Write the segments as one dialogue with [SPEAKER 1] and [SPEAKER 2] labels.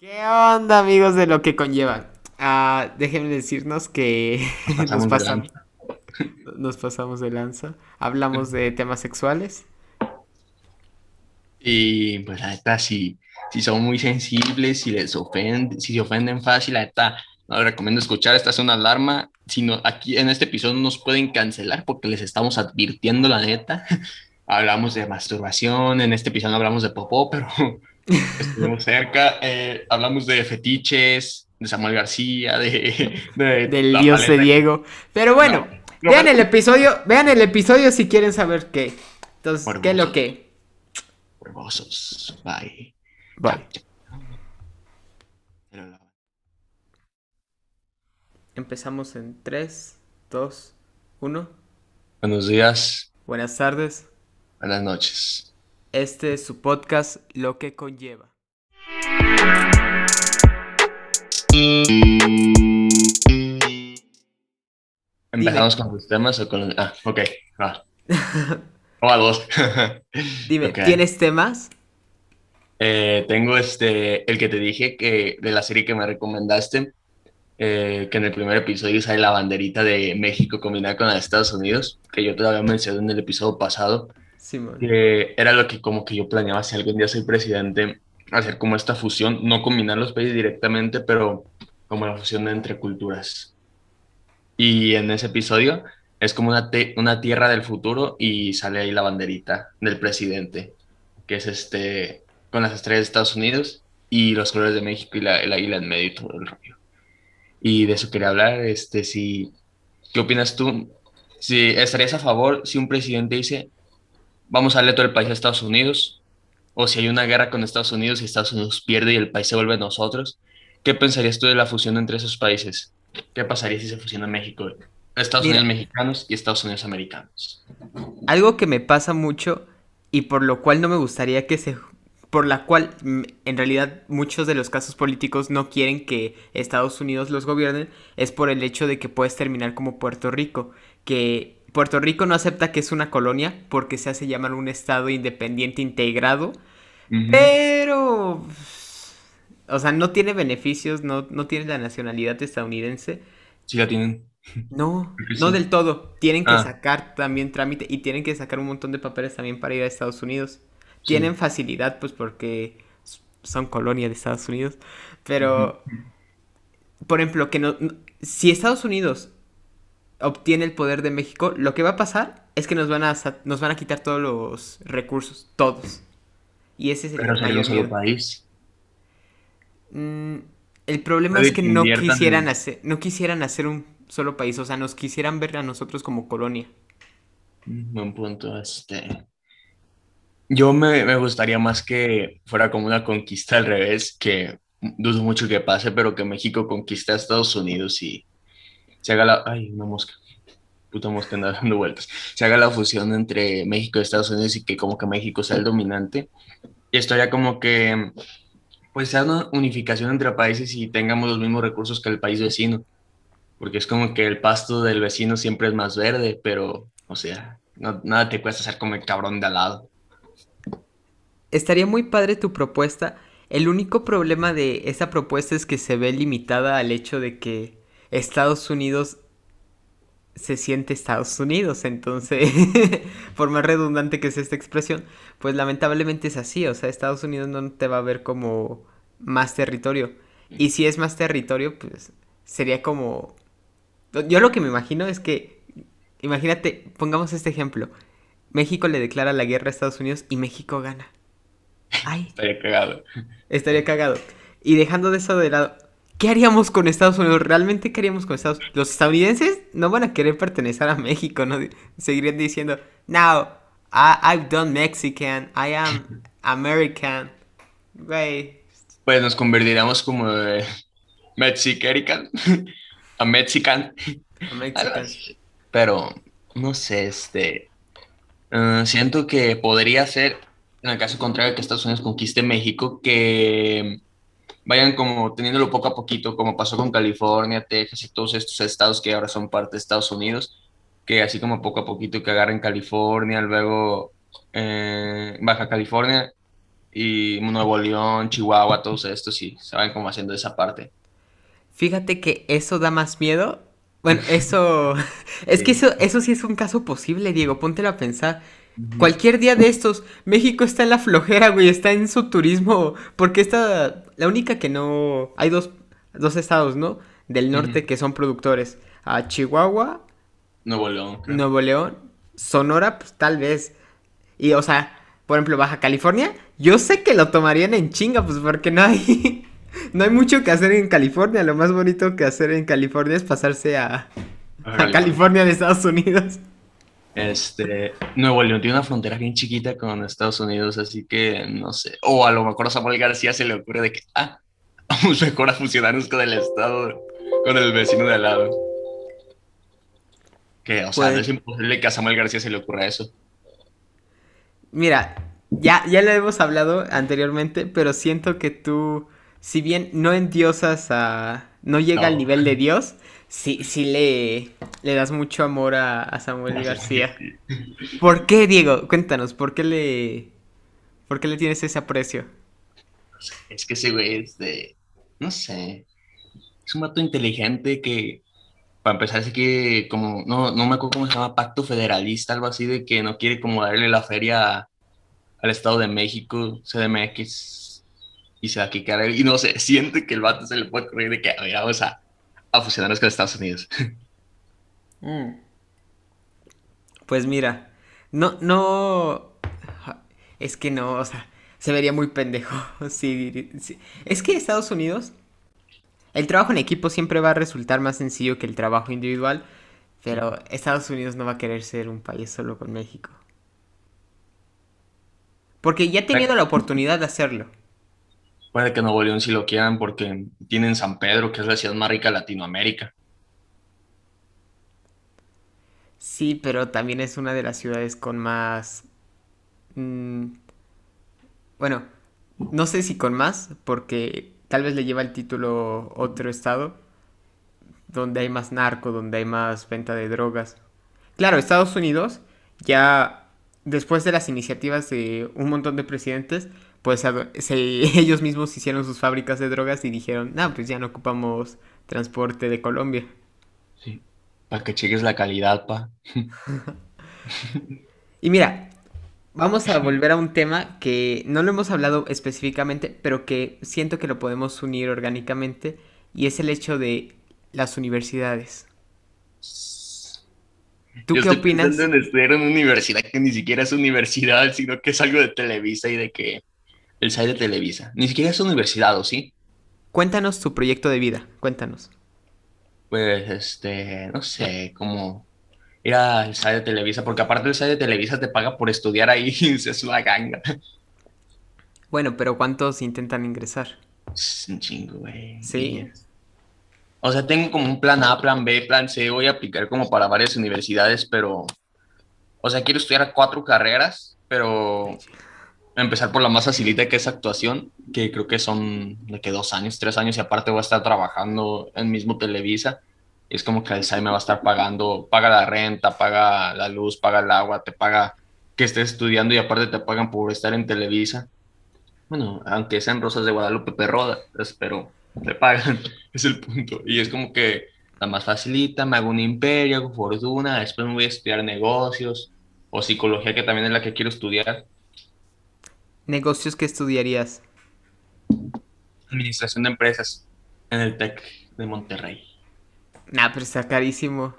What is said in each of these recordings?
[SPEAKER 1] ¿Qué onda, amigos de lo que conlleva? Ah, déjenme decirnos que nos pasamos, nos pasamos de lanza. Hablamos de temas sexuales.
[SPEAKER 2] Y pues la neta, si, si son muy sensibles, si les ofenden, si se ofenden fácil, la neta, no les recomiendo escuchar. Esta es una alarma. Si no, aquí en este episodio no nos pueden cancelar porque les estamos advirtiendo la neta. hablamos de masturbación, en este episodio no hablamos de popó, pero estuvimos cerca. Eh, hablamos de fetiches, de Samuel García, de, de
[SPEAKER 1] Del dios de. Diego. Pero bueno,
[SPEAKER 2] No,
[SPEAKER 1] vean
[SPEAKER 2] no,
[SPEAKER 1] el episodio, vean el episodio si quieren saber qué. Entonces, ¿qué es lo que?
[SPEAKER 2] Hermosos. Bye. La-
[SPEAKER 1] Empezamos en 3, 2, 1.
[SPEAKER 2] Buenos días,
[SPEAKER 1] Buenas tardes.
[SPEAKER 2] buenas noches.
[SPEAKER 1] Este es su podcast, Lo que conlleva.
[SPEAKER 2] ¿Empezamos con los temas o con los... Ah, ok, va. O a dos.
[SPEAKER 1] Dime. ¿tienes temas?
[SPEAKER 2] Eh, tengo este, el que te dije que de la serie que me recomendaste, eh, que en el primer episodio sale la banderita de México combinada con la de Estados Unidos, que yo todavía mencioné en el episodio pasado, Que era lo que como que yo planeaba si algún día soy presidente, hacer como esta fusión, no combinar los países directamente, pero como la fusión entre culturas. Y en ese episodio es como una, una tierra del futuro y sale ahí la banderita del presidente, que es este, con las estrellas de Estados Unidos y los colores de México y la, el águila en medio y todo el rollo. Y de eso quería hablar, este, si, ¿qué opinas tú? Si estarías a favor si un presidente dice, vamos a darle todo el país a Estados Unidos, o si hay una guerra con Estados Unidos y Estados Unidos pierde y el país se vuelve de nosotros, ¿qué pensarías tú de la fusión entre esos países? ¿Qué pasaría si se fusiona México? Estados
[SPEAKER 1] Mira.
[SPEAKER 2] Unidos mexicanos y Estados Unidos americanos.
[SPEAKER 1] Algo que me pasa mucho y por lo cual no me gustaría que se... Por la cual mm, en realidad muchos de los casos políticos no quieren que Estados Unidos los gobiernen es por el hecho de que puedes terminar como Puerto Rico, que Puerto Rico no acepta que es una colonia porque se hace llamar un estado independiente integrado, pero... O sea, no tiene beneficios, no, no tiene la nacionalidad estadounidense.
[SPEAKER 2] Sí la tienen.
[SPEAKER 1] No, no del todo. Tienen que
[SPEAKER 2] Ah.
[SPEAKER 1] sacar también trámite y tienen que sacar un montón de papeles también para ir a Estados Unidos.
[SPEAKER 2] Sí.
[SPEAKER 1] Tienen facilidad, pues porque son colonia de Estados Unidos. Pero, por ejemplo, que no- si Estados Unidos obtiene el poder de México, lo que va a pasar es que nos van a, nos van a quitar todos los recursos, todos. Y ese es el
[SPEAKER 2] Pero
[SPEAKER 1] mayor
[SPEAKER 2] solo país.
[SPEAKER 1] Mm, el problema es que no quisieran hacer, no quisieran hacer un solo país, o sea, nos quisieran ver a nosotros como colonia.
[SPEAKER 2] Mm, Buen punto. Este. Yo me, me gustaría más que fuera como una conquista al revés, que dudo mucho que pase, pero que México conquiste a Estados Unidos y se haga la... Ay, una mosca. Puta mosca anda dando vueltas. Se haga la fusión entre México y Estados Unidos y que como que México sea el dominante. Y esto haría como que pues sea una unificación entre países y tengamos los mismos recursos que el país vecino. Porque es como que el pasto del vecino siempre es más verde, pero, o sea, nada te cuesta ser como el cabrón de al lado.
[SPEAKER 1] Estaría muy padre tu propuesta. El único problema de esa propuesta es que se ve limitada al hecho de que Estados Unidos se siente Estados Unidos. Entonces, por más redundante que sea esta expresión, pues lamentablemente es así. O sea, Estados Unidos no te va a ver como más territorio. Y si es más territorio, pues sería como... Yo lo que me imagino es que, imagínate, pongamos este ejemplo. México le declara la guerra a Estados Unidos y México gana. Ay,
[SPEAKER 2] Estaría cagado.
[SPEAKER 1] estaría cagado. Y dejando de eso de lado, ¿qué haríamos con Estados Unidos? ¿Realmente qué haríamos con Estados Unidos? Los estadounidenses no van a querer pertenecer a México, ¿no? Seguirían diciendo, no, I, I've done Mexican, I am American. Güey,
[SPEAKER 2] Pues nos convertiríamos como de Mexicanican a Mexican.
[SPEAKER 1] a Mexican.
[SPEAKER 2] Pero, no sé, este. eh, siento que podría ser, en el caso contrario, que Estados Unidos conquiste México, que vayan como teniéndolo poco a poquito, como pasó con California, Texas y todos estos estados que ahora son parte de Estados Unidos, que así como poco a poquito que agarren California, luego eh, Baja California y Nuevo León, Chihuahua, todos estos sí, saben cómo haciendo esa parte.
[SPEAKER 1] Fíjate que eso da más miedo. Bueno, eso... es que eso, eso sí es un caso posible, Diego, póntelo a pensar. Cualquier día de estos, México está en la flojera, güey, está en su turismo, porque está la única que no... Hay dos, dos estados, ¿no? Del norte que son productores. A Chihuahua.
[SPEAKER 2] Nuevo León.
[SPEAKER 1] Nuevo León. Sonora, pues tal vez. Y, o sea, por ejemplo, Baja California, yo sé que lo tomarían en chinga, pues porque no hay... no hay mucho que hacer en California. Lo más bonito que hacer en California es pasarse a, a California de Estados Unidos.
[SPEAKER 2] Este, Nuevo León tiene una frontera bien chiquita con Estados Unidos, así que no sé. O a lo mejor a Samuel García se le ocurre de que, ah, vamos mejor a fusionarnos con el estado, con el vecino de al lado. Que, o sea, no es imposible que a Samuel García se le ocurra eso.
[SPEAKER 1] Mira, ya, ya lo hemos hablado anteriormente, pero siento que tú, si bien no endiosas a. no llega al nivel de Dios, sí, sí le, le das mucho amor a, Samuel García. ¿Por qué, Diego? Cuéntanos, ¿por qué le, por qué le tienes ese aprecio?
[SPEAKER 2] Es que ese güey es de, no sé, es un vato inteligente que, para empezar, es que como, no, no me acuerdo cómo se llama, pacto federalista, algo así, de que no quiere como darle la feria al Estado de México, CDMX, y se va a quitar, y no sé, siente que el vato se le puede ocurrir de que, a ver, vamos a a fusionarnos con Estados Unidos.
[SPEAKER 1] Mm. Pues mira, no, no, es que no, o sea, se vería muy pendejo. Sí, Es que Estados Unidos, el trabajo en equipo siempre va a resultar más sencillo que el trabajo individual, pero Estados Unidos no va a querer ser un país solo con México. Porque ya ha tenido la oportunidad de hacerlo.
[SPEAKER 2] Puede que Nuevo León sí lo quieran porque tienen San Pedro, que es la ciudad más rica de Latinoamérica.
[SPEAKER 1] Sí, pero también es una de las ciudades con más... Mm, bueno, no sé si con más, porque tal vez le lleva el título otro estado, donde hay más narco, donde hay más venta de drogas. Claro, Estados Unidos ya después de las iniciativas de un montón de presidentes, pues ellos mismos hicieron sus fábricas de drogas y dijeron, no, pues ya no ocupamos transporte de Colombia.
[SPEAKER 2] Sí, para que cheques la calidad, pa.
[SPEAKER 1] y mira, vamos a volver a un tema que no lo hemos hablado específicamente, pero que siento que lo podemos unir orgánicamente, y es el hecho de las universidades.
[SPEAKER 2] ¿Tú qué opinas? en estudiar en una universidad que ni siquiera es universidad, sino que es algo de Televisa y de que el site de Televisa. Ni siquiera es universidad, ¿o sí?
[SPEAKER 1] Cuéntanos tu proyecto de vida, cuéntanos.
[SPEAKER 2] Pues, este, no sé, como ir al site de Televisa, porque aparte el site de Televisa te paga por estudiar ahí, es una ganga.
[SPEAKER 1] Bueno, pero ¿cuántos intentan ingresar?
[SPEAKER 2] Es un chingo, güey.
[SPEAKER 1] Sí.
[SPEAKER 2] O sea, tengo como un plan A, plan B, plan C, voy a aplicar como para varias universidades, pero, o sea, quiero estudiar cuatro carreras, pero empezar por la más facilita que es actuación, que creo que son de que dos años, tres años y aparte voy a estar trabajando en mismo Televisa. Y es como que el SAI me va a estar pagando, paga la renta, paga la luz, paga el agua, te paga que estés estudiando y aparte te pagan por estar en Televisa. Bueno, aunque sean Rosas de Guadalupe Perroda, pero te pagan, es el punto. Y es como que la más facilita, me hago un imperio, hago fortuna, después me voy a estudiar negocios o psicología, que también es la que quiero estudiar
[SPEAKER 1] ¿Negocios que estudiarías?
[SPEAKER 2] Administración de empresas en el TEC de Monterrey.
[SPEAKER 1] Nah, pero está carísimo.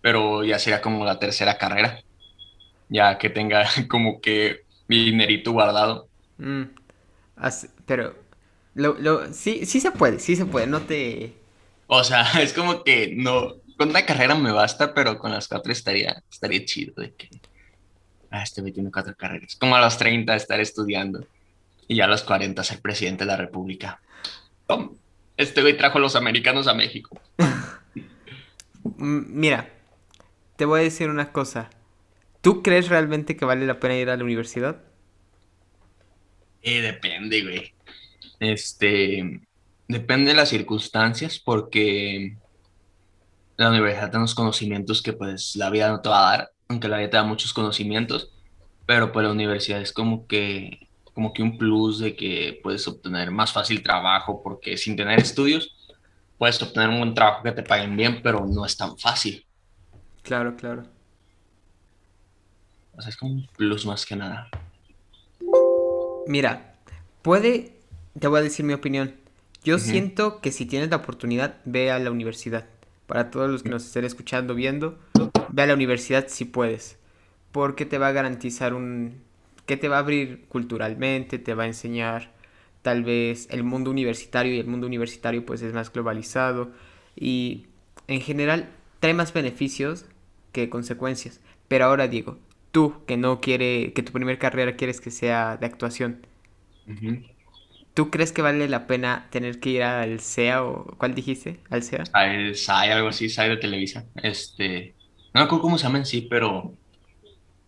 [SPEAKER 2] Pero ya sería como la tercera carrera. Ya que tenga como que mi dinerito guardado.
[SPEAKER 1] Mm, pero lo, lo, sí, sí se puede, sí se puede, no te...
[SPEAKER 2] O sea, es como que no, con una carrera me basta, pero con las cuatro estaría, estaría chido de que ah, este güey tiene cuatro carreras. Como a los 30 estar estudiando y ya a los 40 ser presidente de la República. Este güey trajo a los americanos a México.
[SPEAKER 1] Mira, te voy a decir una cosa. ¿Tú crees realmente que vale la pena ir a la universidad?
[SPEAKER 2] Eh, depende, güey. Este, depende de las circunstancias porque la universidad tiene unos conocimientos que pues la vida no te va a dar aunque la vida te da muchos conocimientos, pero pues la universidad es como que como que un plus de que puedes obtener más fácil trabajo porque sin tener estudios puedes obtener un buen trabajo que te paguen bien, pero no es tan fácil.
[SPEAKER 1] Claro, claro.
[SPEAKER 2] O sea, es como un plus más que nada.
[SPEAKER 1] Mira, puede, te voy a decir mi opinión. Yo siento que si tienes la oportunidad, ve a la universidad. Para todos los que nos estén escuchando, viendo, ve a la universidad si puedes. Porque te va a garantizar un... que te va a abrir culturalmente, te va a enseñar tal vez el mundo universitario y el mundo universitario pues es más globalizado y en general trae más beneficios que consecuencias. Pero ahora digo, tú que no quiere, que tu primera carrera quieres que sea de actuación, ¿tú crees que vale la pena tener que ir al SEA o cuál dijiste? ¿Al SEA?
[SPEAKER 2] Al algo así, SAI de Televisa. Este, no me acuerdo cómo se llama en sí, pero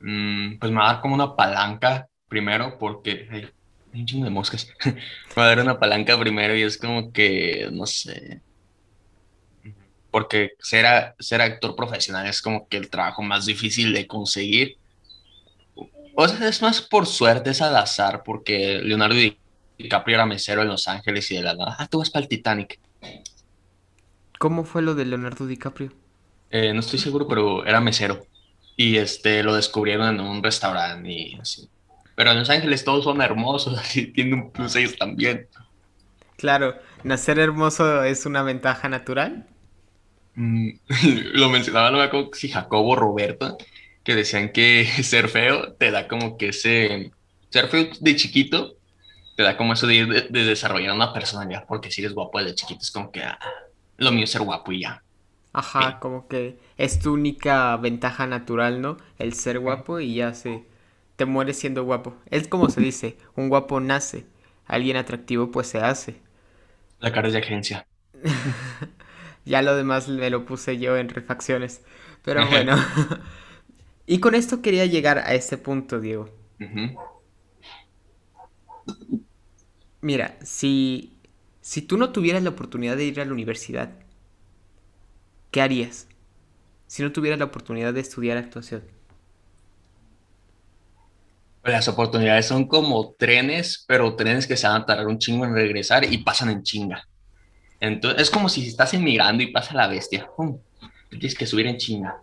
[SPEAKER 2] mm, pues me va a dar como una palanca primero porque un chingo de moscas. Va a dar una palanca primero y es como que, no sé. Porque ser, actor profesional es como que el trabajo más difícil de conseguir. O sea, es más por suerte, es al azar, porque Leonardo DiCaprio era mesero en Los Ángeles y de la ah, tú vas para el Titanic.
[SPEAKER 1] ¿Cómo fue lo de Leonardo DiCaprio?
[SPEAKER 2] Eh, no estoy seguro, pero era mesero. Y este, lo descubrieron en un restaurante y así. Pero en Los Ángeles todos son hermosos, así tiene un plus ellos también.
[SPEAKER 1] Claro, nacer hermoso es una ventaja natural.
[SPEAKER 2] Mm, lo mencionaba, acuerdo si Jacobo o Roberto, que decían que ser feo te da como que ese. Ser feo de chiquito te da como eso de, desarrollar una personalidad, porque si eres guapo de chiquito es como que ah, lo mío es ser guapo y ya.
[SPEAKER 1] Ajá, como que es tu única ventaja natural, ¿no? El ser guapo y ya se te mueres siendo guapo. Es como se dice, un guapo nace, alguien atractivo pues se hace.
[SPEAKER 2] La cara es de agencia.
[SPEAKER 1] ya lo demás me lo puse yo en refacciones. Pero bueno. y con esto quería llegar a este punto, Diego. Mira, si, si tú no tuvieras la oportunidad de ir a la universidad, ¿qué harías? Si no tuvieras la oportunidad de estudiar actuación.
[SPEAKER 2] Las oportunidades son como trenes, pero trenes que se van a tardar un chingo en regresar y pasan en chinga. Entonces, es como si estás emigrando y pasa la bestia. tienes que subir en chinga.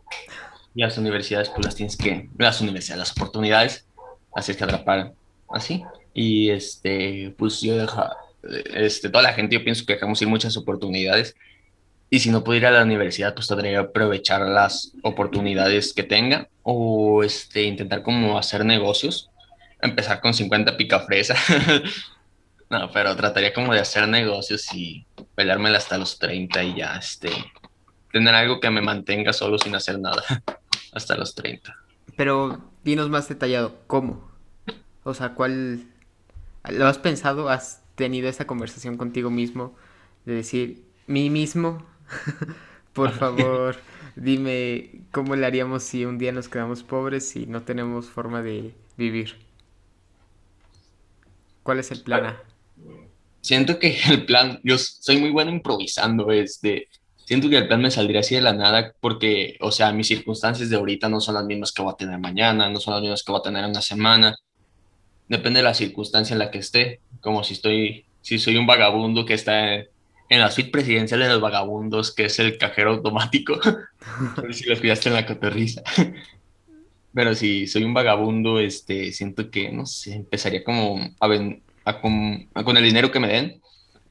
[SPEAKER 2] Y las universidades, pues las tienes que, las universidades, las oportunidades, así es que atrapar así. Y este, pues yo deja, este, toda la gente, yo pienso que dejamos ir muchas oportunidades. Y si no puedo ir a la universidad, pues tendría que aprovechar las oportunidades que tenga o este, intentar como hacer negocios empezar con 50 picafresa. no, pero trataría como de hacer negocios y peleármela hasta los 30 y ya, este, tener algo que me mantenga solo sin hacer nada hasta los 30.
[SPEAKER 1] Pero dinos más detallado, ¿cómo? O sea, ¿cuál... ¿Lo has pensado? ¿Has tenido esa conversación contigo mismo? De decir, mí mismo, por favor, dime cómo le haríamos si un día nos quedamos pobres y no tenemos forma de vivir. ¿Cuál es el plan
[SPEAKER 2] Siento que el plan, yo soy muy bueno improvisando, este, siento que el plan me saldría así de la nada porque, o sea, mis circunstancias de ahorita no son las mismas que voy a tener mañana, no son las mismas que voy a tener en una semana. Depende de la circunstancia en la que esté, como si estoy, si soy un vagabundo que está en, la suite presidencial de los vagabundos, que es el cajero automático, si lo pillaste en la cotorriza. Pero si soy un vagabundo, este, siento que, no sé, empezaría como a, a, con, con el dinero que me den,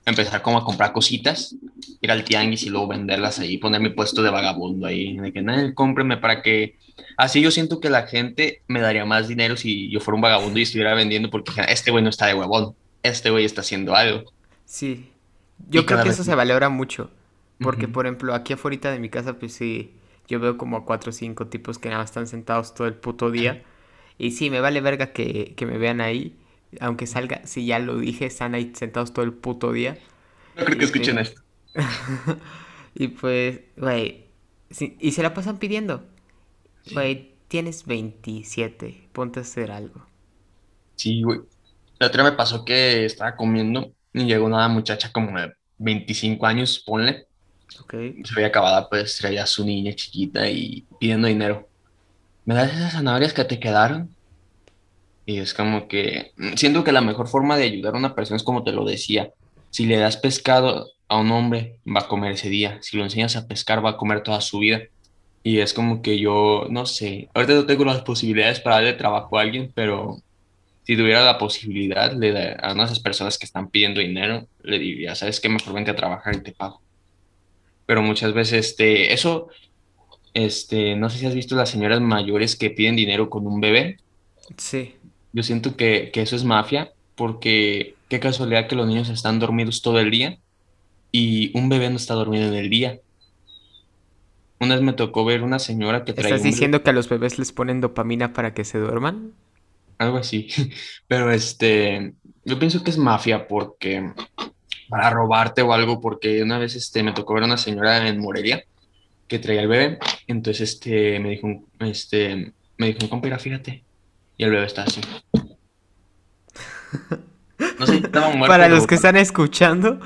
[SPEAKER 2] empezar como a comprar cositas, ir al tianguis y luego venderlas ahí, poner mi puesto de vagabundo ahí, de que, nadie cómpreme para que... Así yo siento que la gente me daría más dinero si yo fuera un vagabundo y estuviera vendiendo porque este güey no está de huevón, este güey está haciendo algo.
[SPEAKER 1] Sí, yo creo que eso se valora mucho, porque por ejemplo aquí afuera de mi casa pues sí yo veo como a cuatro o cinco tipos que nada están sentados todo el puto día. Y sí, me vale verga que, me vean ahí. Aunque salga, si ya lo dije, están ahí sentados todo el puto día.
[SPEAKER 2] No creo que escuchen esto.
[SPEAKER 1] y pues, güey, y se la pasan pidiendo. Güey, tienes 27, ponte a hacer algo.
[SPEAKER 2] Sí, güey. La otra me pasó que estaba comiendo y llegó una muchacha como de 25 años, ponle. Se había acabado, pues traía a su niña chiquita y pidiendo dinero. ¿Me das esas zanahorias que te quedaron? Y es como que mm, siento que la mejor forma de ayudar a una persona es como te lo decía. Si le das pescado a un hombre, va a comer ese día. Si lo enseñas a pescar, va a comer toda su vida. Y es como que yo, no sé, ahorita no tengo las posibilidades para darle trabajo a alguien, pero si tuviera la posibilidad, le da, a una de esas personas que están pidiendo dinero, le diría, ¿sabes qué? Mejor vente a trabajar y te pago. Pero muchas veces, este, eso, este, no sé si has visto las señoras mayores que piden dinero con un bebé.
[SPEAKER 1] Sí.
[SPEAKER 2] Yo siento que, que eso es mafia, porque qué casualidad que los niños están dormidos todo el día y un bebé no está dormido en el día. Una vez me tocó ver una señora que traía
[SPEAKER 1] ¿Estás
[SPEAKER 2] un
[SPEAKER 1] diciendo que a los bebés les ponen dopamina para que se duerman?
[SPEAKER 2] Algo así, pero este, yo pienso que es mafia porque para robarte o algo, porque una vez este, me tocó ver una señora en Morelia que traía el bebé, entonces este, me dijo, un- este, me dijo, compa, fíjate, y el bebé está así. No sé, estaba muerto.
[SPEAKER 1] Para los que están escuchando,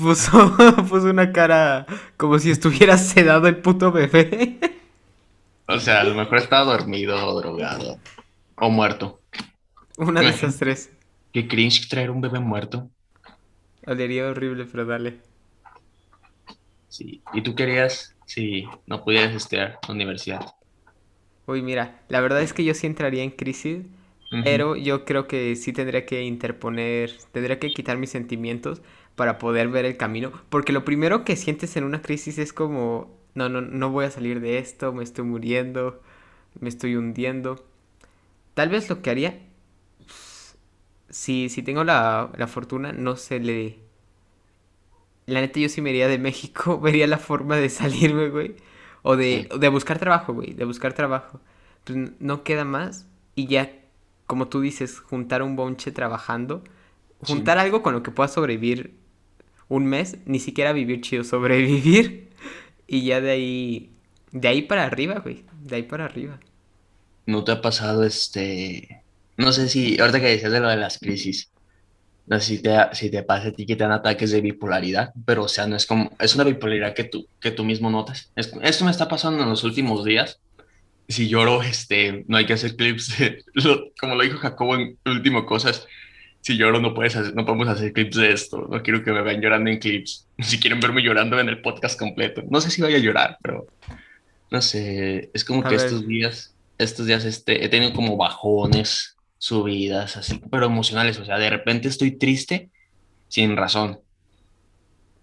[SPEAKER 1] puso, puso una cara como si estuviera sedado el puto bebé.
[SPEAKER 2] O sea, a lo mejor estaba dormido o drogado o muerto.
[SPEAKER 1] Una de esas tres.
[SPEAKER 2] Qué cringe traer un bebé muerto.
[SPEAKER 1] Olería horrible, pero dale.
[SPEAKER 2] Sí. ¿Y tú querías, si no pudieras estudiar la universidad?
[SPEAKER 1] Uy, mira, la verdad es que yo sí entraría en crisis, pero yo creo que sí tendría que interponer, tendría que quitar mis sentimientos para poder ver el camino, porque lo primero que sientes en una crisis es como, no, no, no voy a salir de esto, me estoy muriendo, me estoy hundiendo. Tal vez lo que haría, si, si tengo la, la fortuna, no se le... La neta yo sí me iría de México, vería la forma de salirme, güey. O de,
[SPEAKER 2] Sí.
[SPEAKER 1] de buscar trabajo, güey, de buscar trabajo. Pues no queda más y ya, como tú dices, juntar un bonche trabajando,
[SPEAKER 2] Sí.
[SPEAKER 1] juntar algo con lo que puedas sobrevivir un mes, ni siquiera vivir chido, sobrevivir y ya de ahí, de ahí para arriba, güey, de ahí para arriba.
[SPEAKER 2] ¿No te ha pasado este, no sé si, ahorita que decías de lo de las crisis, no sé si te, si te pasa a ti que te dan ataques de bipolaridad, pero o sea, no es como, es una bipolaridad que tú, que tú mismo notas. Es- esto me está pasando en los últimos días. Si lloro, este, no hay que hacer clips, de- lo- como lo dijo Jacobo en Último Cosas, si lloro no puedes hacer- no podemos hacer clips de esto, no quiero que me vean llorando en clips, si quieren verme llorando en el podcast completo, no sé si vaya a llorar, pero no sé, es como
[SPEAKER 1] A
[SPEAKER 2] que
[SPEAKER 1] ver.
[SPEAKER 2] estos días, estos días este, he tenido como bajones, subidas, así, pero emocionales, o sea, de repente estoy triste sin razón,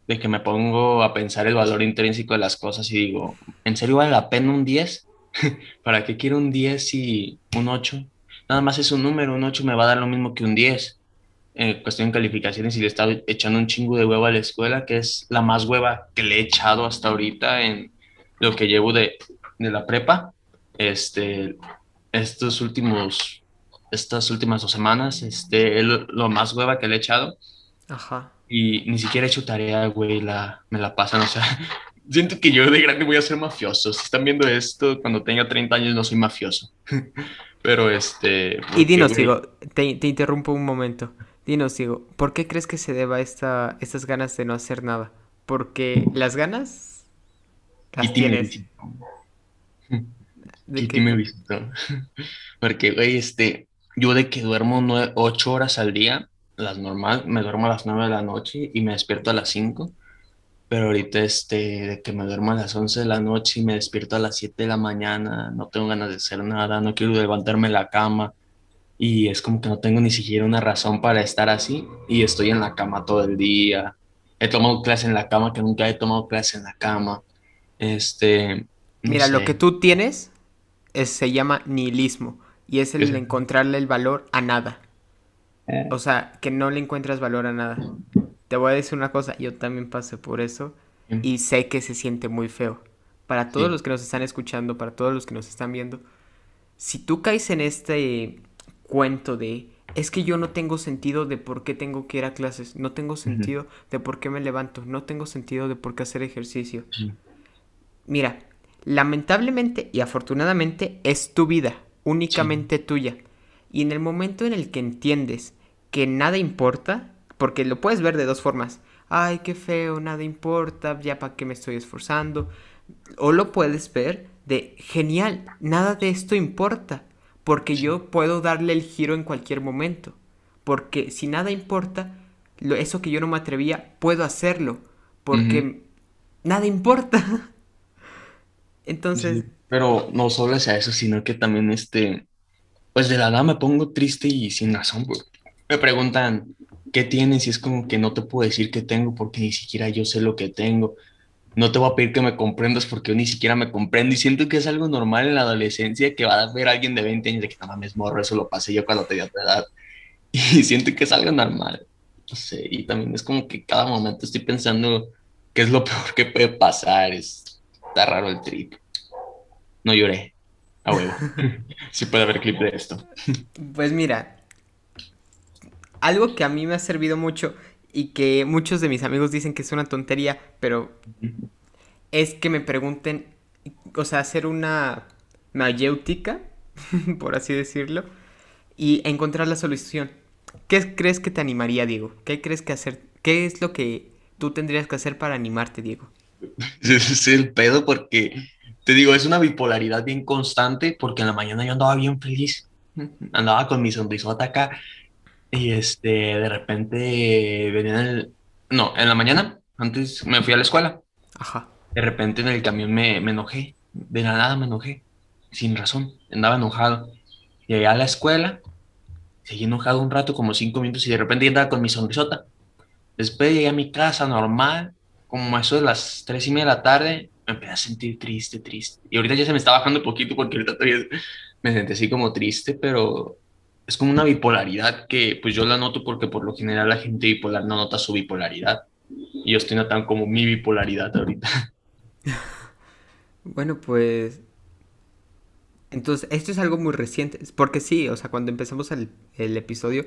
[SPEAKER 2] de que me pongo a pensar el valor intrínseco de las cosas y digo, ¿en serio vale la pena un 10? ¿Para qué quiero un 10 y un 8? Nada más es un número, un 8 me va a dar lo mismo que un 10. En cuestión de calificaciones y le he estado echando un chingo de hueva a la escuela, que es la más hueva que le he echado hasta ahorita en lo que llevo de, de la prepa. Este, estos últimos, estas últimas dos semanas, este, es lo, más hueva que le he echado.
[SPEAKER 1] Ajá.
[SPEAKER 2] Y ni siquiera he hecho tarea, güey, la, me la pasan, o sea, siento que yo de grande voy a ser mafioso. Si están viendo esto, cuando tenga 30 años no soy mafioso. Pero este...
[SPEAKER 1] Y dinos,
[SPEAKER 2] güey,
[SPEAKER 1] Diego, te, te interrumpo un momento. Dinos, Diego, ¿por qué crees que se deba esta, estas ganas de no hacer nada? Porque las ganas las
[SPEAKER 2] me
[SPEAKER 1] tienes. ¿De
[SPEAKER 2] Kitty
[SPEAKER 1] qué?
[SPEAKER 2] me visitó. Porque, güey, este, yo de que duermo nue- ocho horas al día, las normal, me duermo a las nueve de la noche y me despierto a las cinco. Pero ahorita, este, de que me duermo a las 11 de la noche y me despierto a las 7 de la mañana, no tengo ganas de hacer nada, no quiero levantarme de la cama. Y es como que no tengo ni siquiera una razón para estar así. Y estoy en la cama todo el día. He tomado clase en la cama que nunca he tomado clase en la cama. Este, no
[SPEAKER 1] Mira, lo
[SPEAKER 2] sé.
[SPEAKER 1] que tú tienes es- se llama nihilismo y es el
[SPEAKER 2] Es-
[SPEAKER 1] encontrarle el valor a nada. O sea, que no le encuentras valor a nada. Te voy a decir una cosa, yo también pasé por eso y sé que se siente muy feo. Para todos
[SPEAKER 2] Sí.
[SPEAKER 1] los que nos están escuchando, para todos los que nos están viendo, si tú caes en este cuento de es que yo no tengo sentido de por qué tengo que ir a clases, no tengo sentido de por qué me levanto, no tengo sentido de por qué hacer ejercicio. Mira, lamentablemente y afortunadamente es tu vida, únicamente tuya. Y en el momento en el que entiendes que nada importa, porque lo puedes ver de dos formas. Ay, qué feo, nada importa, ya para qué me estoy esforzando. O lo puedes ver de genial, nada de esto importa. porque yo puedo darle el giro en cualquier momento. Porque si nada importa, lo, eso que yo no me atrevía, puedo hacerlo. Porque nada importa. Entonces...
[SPEAKER 2] Pero no solo sea eso, sino que también este... Pues de la nada me pongo triste y sin razón. Me preguntan, ¿qué tienes? Y es como que no te puedo decir qué tengo porque ni siquiera yo sé lo que tengo no te voy a pedir que me comprendas porque yo ni siquiera me comprendo y siento que es algo normal en la adolescencia que va a ver a alguien de 20 años de que no mames morro, eso lo pasé yo cuando tenía tu edad y siento que es algo normal, no sé, y también es como que cada momento estoy pensando qué es lo peor que puede pasar, es, está raro el trip, no lloré, a huevo, sí puede haber clip de esto.
[SPEAKER 1] Pues mira, algo que a mí me ha servido mucho y que muchos de mis amigos dicen que es una tontería, pero es que me pregunten, o sea, hacer una mayéutica, por así decirlo, y encontrar la solución. ¿Qué crees que te animaría, Diego? ¿Qué crees que hacer? ¿Qué es lo que tú tendrías que hacer para animarte, Diego?
[SPEAKER 2] Es el pedo porque, te digo, es una bipolaridad bien constante porque en la mañana yo andaba bien feliz, andaba con mi sonrisota acá y este, de repente venía en el... No, en la mañana, antes me fui a la escuela.
[SPEAKER 1] Ajá.
[SPEAKER 2] De repente en el camión me, me enojé. De la nada me enojé. Sin razón. Andaba enojado. Llegué a la escuela. Seguí enojado un rato, como cinco minutos, y de repente andaba con mi sonrisota. Después llegué a mi casa normal. Como eso de las tres y media de la tarde, me empecé a sentir triste, triste. Y ahorita ya se me está bajando un poquito porque ahorita todavía me sentí así como triste, pero es como una bipolaridad que pues yo la noto porque por lo general la gente bipolar no nota su bipolaridad. Y yo estoy notando como mi bipolaridad ahorita.
[SPEAKER 1] Bueno, pues... Entonces, esto es algo muy reciente. Porque sí, o sea, cuando empezamos el, el episodio,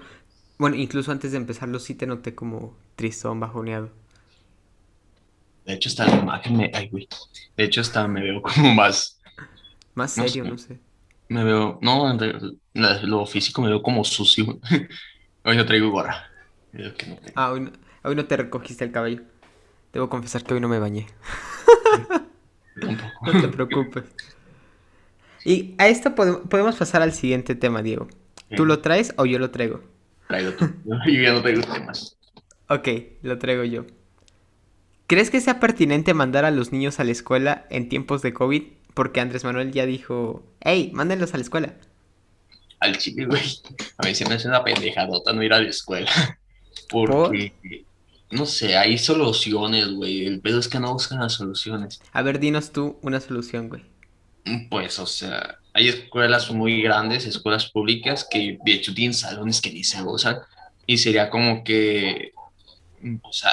[SPEAKER 1] bueno, incluso antes de empezarlo sí te noté como tristón, bajoneado.
[SPEAKER 2] De hecho, hasta la imagen me... Ay, güey. De hecho, hasta me veo como más...
[SPEAKER 1] Más serio, no sé.
[SPEAKER 2] Me veo, no, lo físico me veo como sucio. hoy no traigo gorra.
[SPEAKER 1] Ah, hoy no, te recogiste el cabello. Debo confesar que hoy no me bañé. no te preocupes. Y a esto podemos pasar al siguiente tema, Diego. ¿Tú lo traes o yo lo traigo?
[SPEAKER 2] Traigo tú. Yo ya no traigo temas.
[SPEAKER 1] Ok, lo traigo yo. ¿Crees que sea pertinente mandar a los niños a la escuela en tiempos de COVID porque Andrés Manuel ya dijo, hey, mándenlos a la escuela.
[SPEAKER 2] Al chile, güey. A mí se me hace una pendejadota no ir a la escuela. Porque, no sé, hay soluciones, güey. El pedo es que no buscan las soluciones.
[SPEAKER 1] A ver, dinos tú una solución, güey.
[SPEAKER 2] Pues, o sea, hay escuelas muy grandes, escuelas públicas, que de hecho tienen salones que ni se usan. Y sería como que, o sea,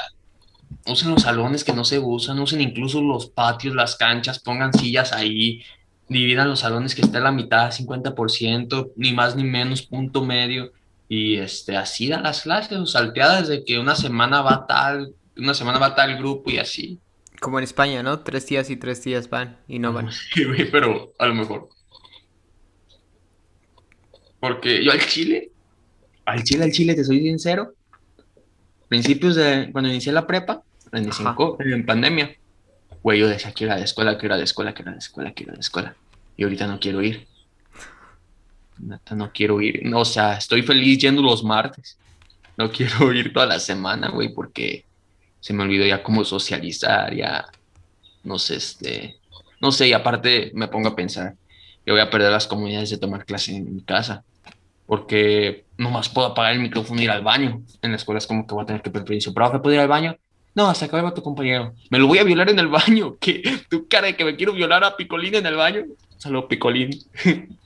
[SPEAKER 2] usen los salones que no se usan, usen incluso los patios, las canchas, pongan sillas ahí, dividan los salones que esté a la mitad, 50%, ni más ni menos, punto medio, y este, así dan las clases, o salteadas de que una semana va tal, una semana va tal grupo y así.
[SPEAKER 1] Como en España, ¿no? Tres días y tres días van y no van.
[SPEAKER 2] Sí, pero a lo mejor. Porque yo al Chile, al Chile, al Chile, te soy sincero, principios de cuando inicié la prepa, en, en pandemia, güey, yo decía que era de escuela, que era de escuela, que era de escuela, que era de escuela. Y ahorita no quiero ir. no quiero ir. No, o sea, estoy feliz yendo los martes. No quiero ir toda la semana, güey, porque se me olvidó ya cómo socializar, ya, no sé, este, no sé, y aparte me pongo a pensar que voy a perder las comunidades de tomar clase en mi casa porque nomás puedo apagar el micrófono y ir al baño. En la escuela es como que voy a tener que pedir permiso. ¿Profe, puedo ir al baño? No, hasta acá va tu compañero. Me lo voy a violar en el baño. ¿Qué? ¿Tu cara de que me quiero violar a Picolín en el baño? Saludos, Picolín.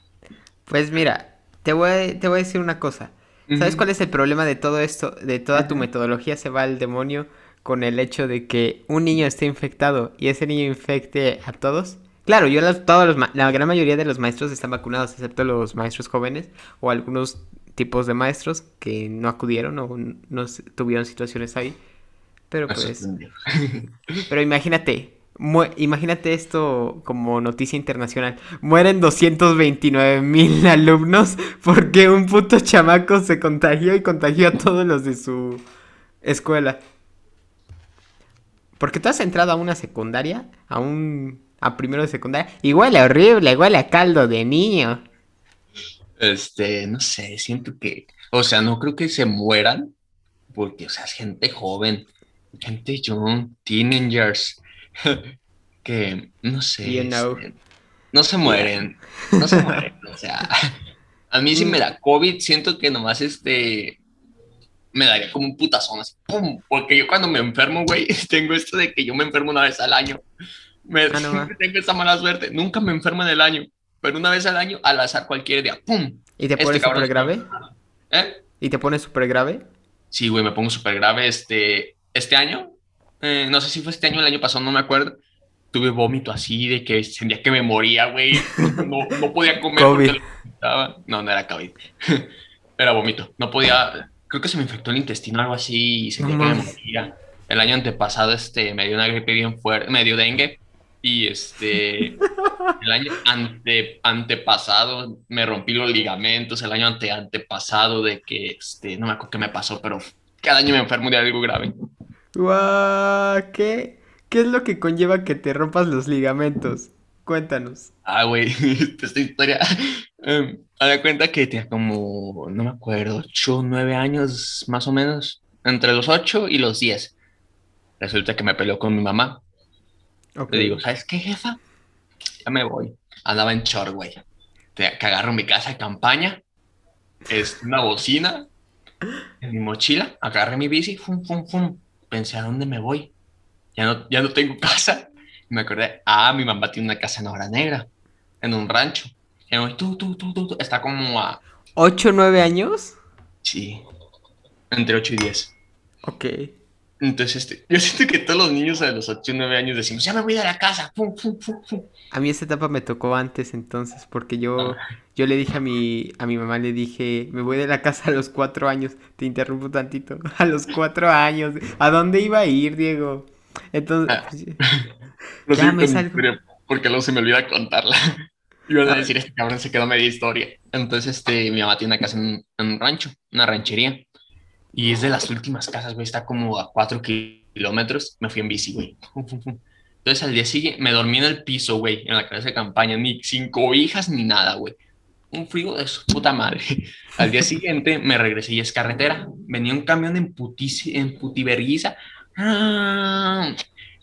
[SPEAKER 1] Pues mira, te voy, a, te voy a decir una cosa. ¿Sabes cuál es el problema de todo esto? De toda tu metodología se va al demonio con el hecho de que un niño esté infectado y ese niño infecte a todos. Claro, yo todos los, la gran mayoría de los maestros están vacunados, excepto los maestros jóvenes o algunos tipos de maestros que no acudieron o no tuvieron situaciones ahí. Pero pues... pero imagínate, imagínate esto como noticia internacional. Mueren 229 mil alumnos porque un puto chamaco se contagió y contagió a todos los de su escuela. Porque tú has entrado a una secundaria, a un a primero de secundaria. Y huele horrible, huele a caldo de niño.
[SPEAKER 2] Este, no sé, siento que, o sea, no creo que se mueran, porque, o sea, es gente joven, gente young, teenagers, que, no sé,
[SPEAKER 1] You know.
[SPEAKER 2] este, no se mueren, no se mueren, o sea, a mí si me da COVID, siento que nomás, este, me daría como un putazón, así, pum, porque yo cuando me enfermo, güey, tengo esto de que yo me enfermo una vez al año, me,
[SPEAKER 1] Ah, no
[SPEAKER 2] tengo esa mala suerte, nunca me enfermo en el año, pero una vez al año, al azar cualquier día, pum,
[SPEAKER 1] ¿Y te
[SPEAKER 2] Este
[SPEAKER 1] pones
[SPEAKER 2] cabrón
[SPEAKER 1] súper grave?
[SPEAKER 2] ¿eh?
[SPEAKER 1] ¿Y te pones súper grave?
[SPEAKER 2] Sí, güey, me pongo súper grave. Este, este año, eh, no sé si fue este año o el año pasado, no me acuerdo. Tuve vómito así de que sentía que me moría, güey. No, no podía comer
[SPEAKER 1] COVID.
[SPEAKER 2] lo. No, no era COVID. Era vómito. No podía. Creo que se me infectó el intestino o algo así y sentía
[SPEAKER 1] No
[SPEAKER 2] que me moría. El año antepasado, este, me dio una gripe bien fuerte, me dio dengue. Y este, el año ante, antepasado me rompí los ligamentos. El año ante, antepasado de que, este, no me acuerdo qué me pasó, pero cada año me enfermo de algo grave.
[SPEAKER 1] Guau, ¿qué? ¿Qué es lo que conlleva que te rompas los ligamentos? Cuéntanos.
[SPEAKER 2] Ah, güey, esta historia. Um, a da cuenta que tenía como, no me acuerdo, 8 9 años más o menos, entre los 8 y los 10. Resulta que me peleó con mi mamá.
[SPEAKER 1] Ok.
[SPEAKER 2] Le digo, ¿sabes qué, jefa? Ya me voy. Andaba en short, güey. Te- Que agarro mi casa de campaña, es una bocina en mi mochila, agarré mi bici, fum, fum, fum. Pensé, ¿a dónde me voy? Ya no, ya no tengo casa. Y me acordé, ah, mi mamá tiene una casa en Obra Negra, en un rancho. Y me voy, tú, tú, tú, tú, tú. Está como a,
[SPEAKER 1] ¿Ocho, nueve años?
[SPEAKER 2] sí, entre 8 y 10.
[SPEAKER 1] Ok.
[SPEAKER 2] Entonces, este, yo siento que todos los niños de los 8 y 9 años decimos, ya me voy de la casa.
[SPEAKER 1] A mí esa etapa me tocó antes entonces, porque yo, yo le dije a mi, a mi mamá, le dije, me voy de la casa a los cuatro años. Te interrumpo tantito. A los cuatro años. ¿A dónde iba a ir, Diego? Entonces,
[SPEAKER 2] Ah.
[SPEAKER 1] pues, Ya me salgo.
[SPEAKER 2] porque luego se me olvida contarla. Iban a
[SPEAKER 1] Ah.
[SPEAKER 2] decir, este cabrón se quedó media historia. Entonces, este, mi mamá tiene una casa en, en un rancho, una ranchería. Y es de las últimas casas, güey. Está como a cuatro kilómetros. Me fui en bici, güey. Entonces, al día siguiente, me dormí en el piso, güey, en la casa de campaña. Ni sin cobijas ni nada, güey. Un frío de su puta madre. Al día siguiente me regresé y es carretera. Venía un camión en, putici- en putiverguiza. Ah.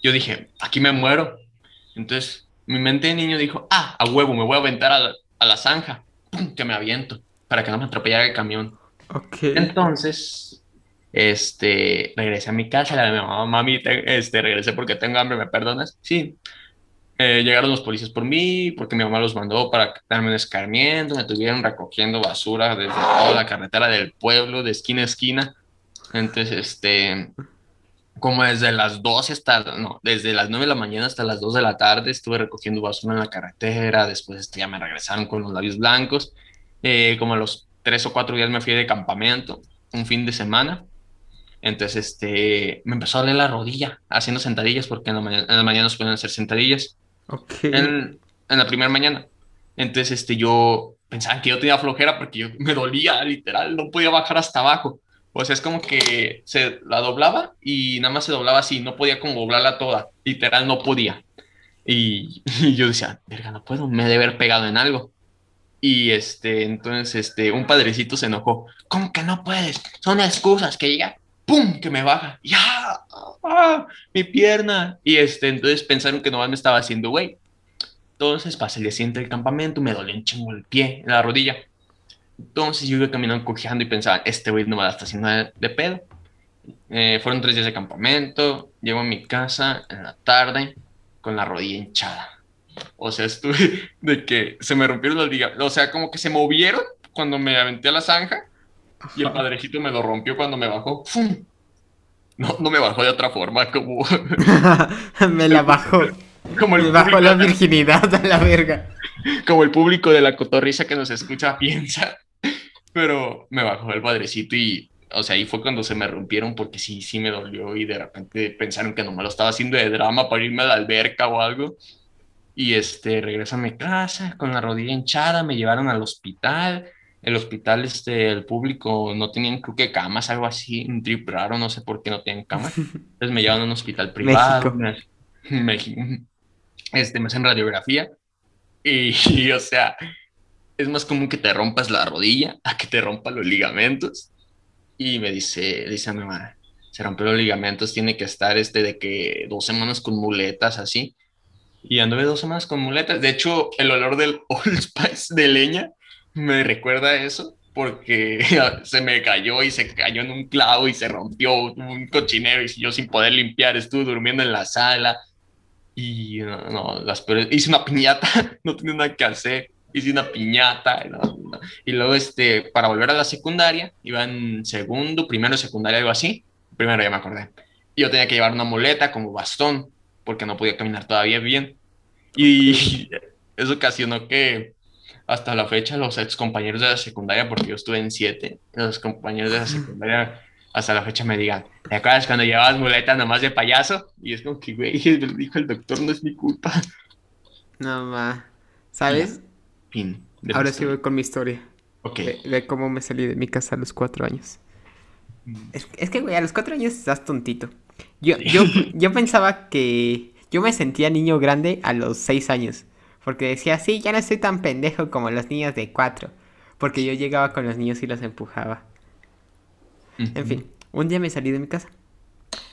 [SPEAKER 2] Yo dije, aquí me muero. Entonces, mi mente de niño dijo, ah, a huevo, me voy a aventar a la, a la zanja. Pum, que me aviento, para que no me atropellara el camión.
[SPEAKER 1] ok.
[SPEAKER 2] Entonces, este, regresé a mi casa, le dije a mi mamá, mami, te- este, regresé porque tengo hambre, ¿me perdonas? Sí. Eh, llegaron los policías por mí, porque mi mamá los mandó para darme un escarmiento, me tuvieron recogiendo basura desde toda la carretera del pueblo, de esquina a esquina. Entonces, este, como desde las 12 hasta, no, desde las 9 de la mañana hasta las 2 de la tarde estuve recogiendo basura en la carretera, después este, ya me regresaron con los labios blancos, Eh, como a los 3 o 4 días me fui de campamento, un fin de semana, entonces este, me empezó a doler la rodilla haciendo sentadillas, porque en la mañana, en la mañana nos pueden hacer sentadillas,
[SPEAKER 1] Ok.
[SPEAKER 2] en, en la primera mañana, entonces este, yo pensaba que yo tenía flojera porque yo me dolía, literal, no podía bajar hasta abajo. O sea, es como que se la doblaba y nada más se doblaba así, no podía como doblarla toda, literal no podía. Y, y yo decía, verga, no puedo, me debe haber pegado en algo. Y este, entonces, este, un padrecito se enojó, ¿cómo que no puedes? Son excusas que llega, ¡pum! que me baja, ¡ya! ¡Ah! Mi pierna. Y este, entonces pensaron que nomás me estaba haciendo güey. Entonces pasé el día siguiente del campamento, me dolía un chingo el pie, la rodilla. Entonces yo iba caminando cojeando y pensaba, este güey no está haciendo de, de pedo. Eh, fueron tres días de campamento, llego a mi casa en la tarde con la rodilla hinchada. O sea, estuve de que se me rompieron los ligamentos, o sea, como que se movieron cuando me aventé a la zanja y el padrecito me lo rompió cuando me bajó. ¡Fum! No, no me bajó de otra forma, como,
[SPEAKER 1] Me la bajó.
[SPEAKER 2] como, el
[SPEAKER 1] Me bajó la virginidad a la verga.
[SPEAKER 2] como el público de la cotorriza que nos escucha piensa. Pero me bajó el padrecito y, o sea, ahí fue cuando se me rompieron porque sí, sí me dolió y de repente pensaron que no me lo estaba haciendo de drama para irme a la alberca o algo. Y este, regreso a mi casa con la rodilla hinchada, me llevaron al hospital. El hospital, este, el público no tenían, creo que camas, algo así, un trip raro, no sé por qué no tienen camas. Entonces me llevan a un hospital privado.
[SPEAKER 1] México.
[SPEAKER 2] Este, me hacen radiografía. Y, y, o sea, es más común que te rompas la rodilla a que te rompan los ligamentos. Y me dice, dice a mi mamá, se rompió los ligamentos, tiene que estar este de que dos semanas con muletas así. Y anduve dos semanas con muletas. De hecho, el olor del Old Spice de leña me recuerda eso porque se me cayó y se cayó en un clavo y se rompió un cochinero y yo sin poder limpiar estuve durmiendo en la sala y no, no las hice una piñata, no tenía nada que hacer, hice una piñata y luego este, para volver a la secundaria, iba en segundo, primero secundaria, algo así, primero ya me acordé, yo tenía que llevar una muleta como bastón porque no podía caminar todavía bien. Y eso ocasionó que hasta la fecha los ex compañeros de la secundaria, porque yo estuve en siete, los compañeros de la secundaria hasta la fecha me digan, ¿te acuerdas cuando llevabas muleta nomás de payaso? Y es como que, güey, dijo el doctor, no es mi culpa.
[SPEAKER 1] No, ma. ¿Sabes? Fin. Ahora sí voy con mi historia. Ok. De, cómo me salí de mi casa a los cuatro años. Mm. Es, que, güey, a los cuatro años estás tontito. Yo, yo, yo pensaba que yo me sentía niño grande a los seis años. Porque decía, sí, ya no soy tan pendejo como los niños de cuatro. Porque yo llegaba con los niños y los empujaba. En fin, un día me salí de mi casa.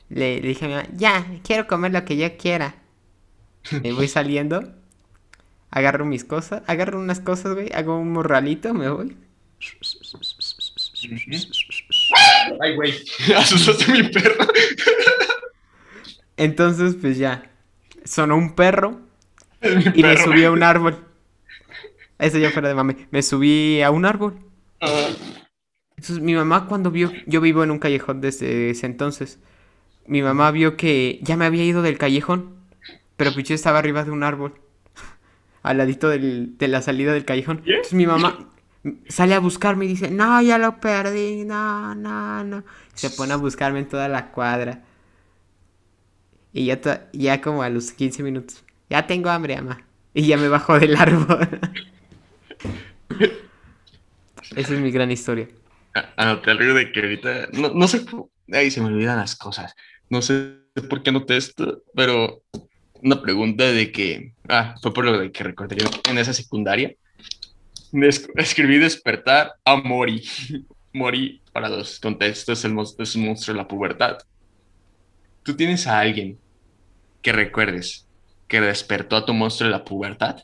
[SPEAKER 1] Le, dije a mi mamá, ya, quiero comer lo que yo quiera. Me voy saliendo. Agarro mis cosas, agarro unas cosas, güey, hago un morralito, me voy.
[SPEAKER 2] Ay, güey, asustaste a mi perro.
[SPEAKER 1] Entonces, pues ya, sonó un perro y me subí a un árbol. Eso ya fuera de mame. Me subí a un árbol. Entonces mi mamá cuando vio, yo vivo en un callejón desde ese entonces. Mi mamá vio que ya me había ido del callejón, pero Pichu estaba arriba de un árbol, al ladito del, de la salida del callejón. Entonces mi mamá sale a buscarme y dice, no, ya lo perdí, no, no, no. Se pone a buscarme en toda la cuadra. Y ya, ya como a los 15 minutos, ya tengo hambre, ama. Y ya me bajo del árbol. Esa es mi gran historia.
[SPEAKER 2] Anoté algo de que ahorita, no, no sé, ahí se me olvidan las cosas. No sé por qué anoté esto, pero una pregunta de que, ah, fue por lo de que recordé en esa secundaria. Escribí despertar a Mori. Mori, para los contextos, es un monstruo de la pubertad. ¿Tú tienes a alguien que recuerdes que despertó a tu monstruo de la pubertad?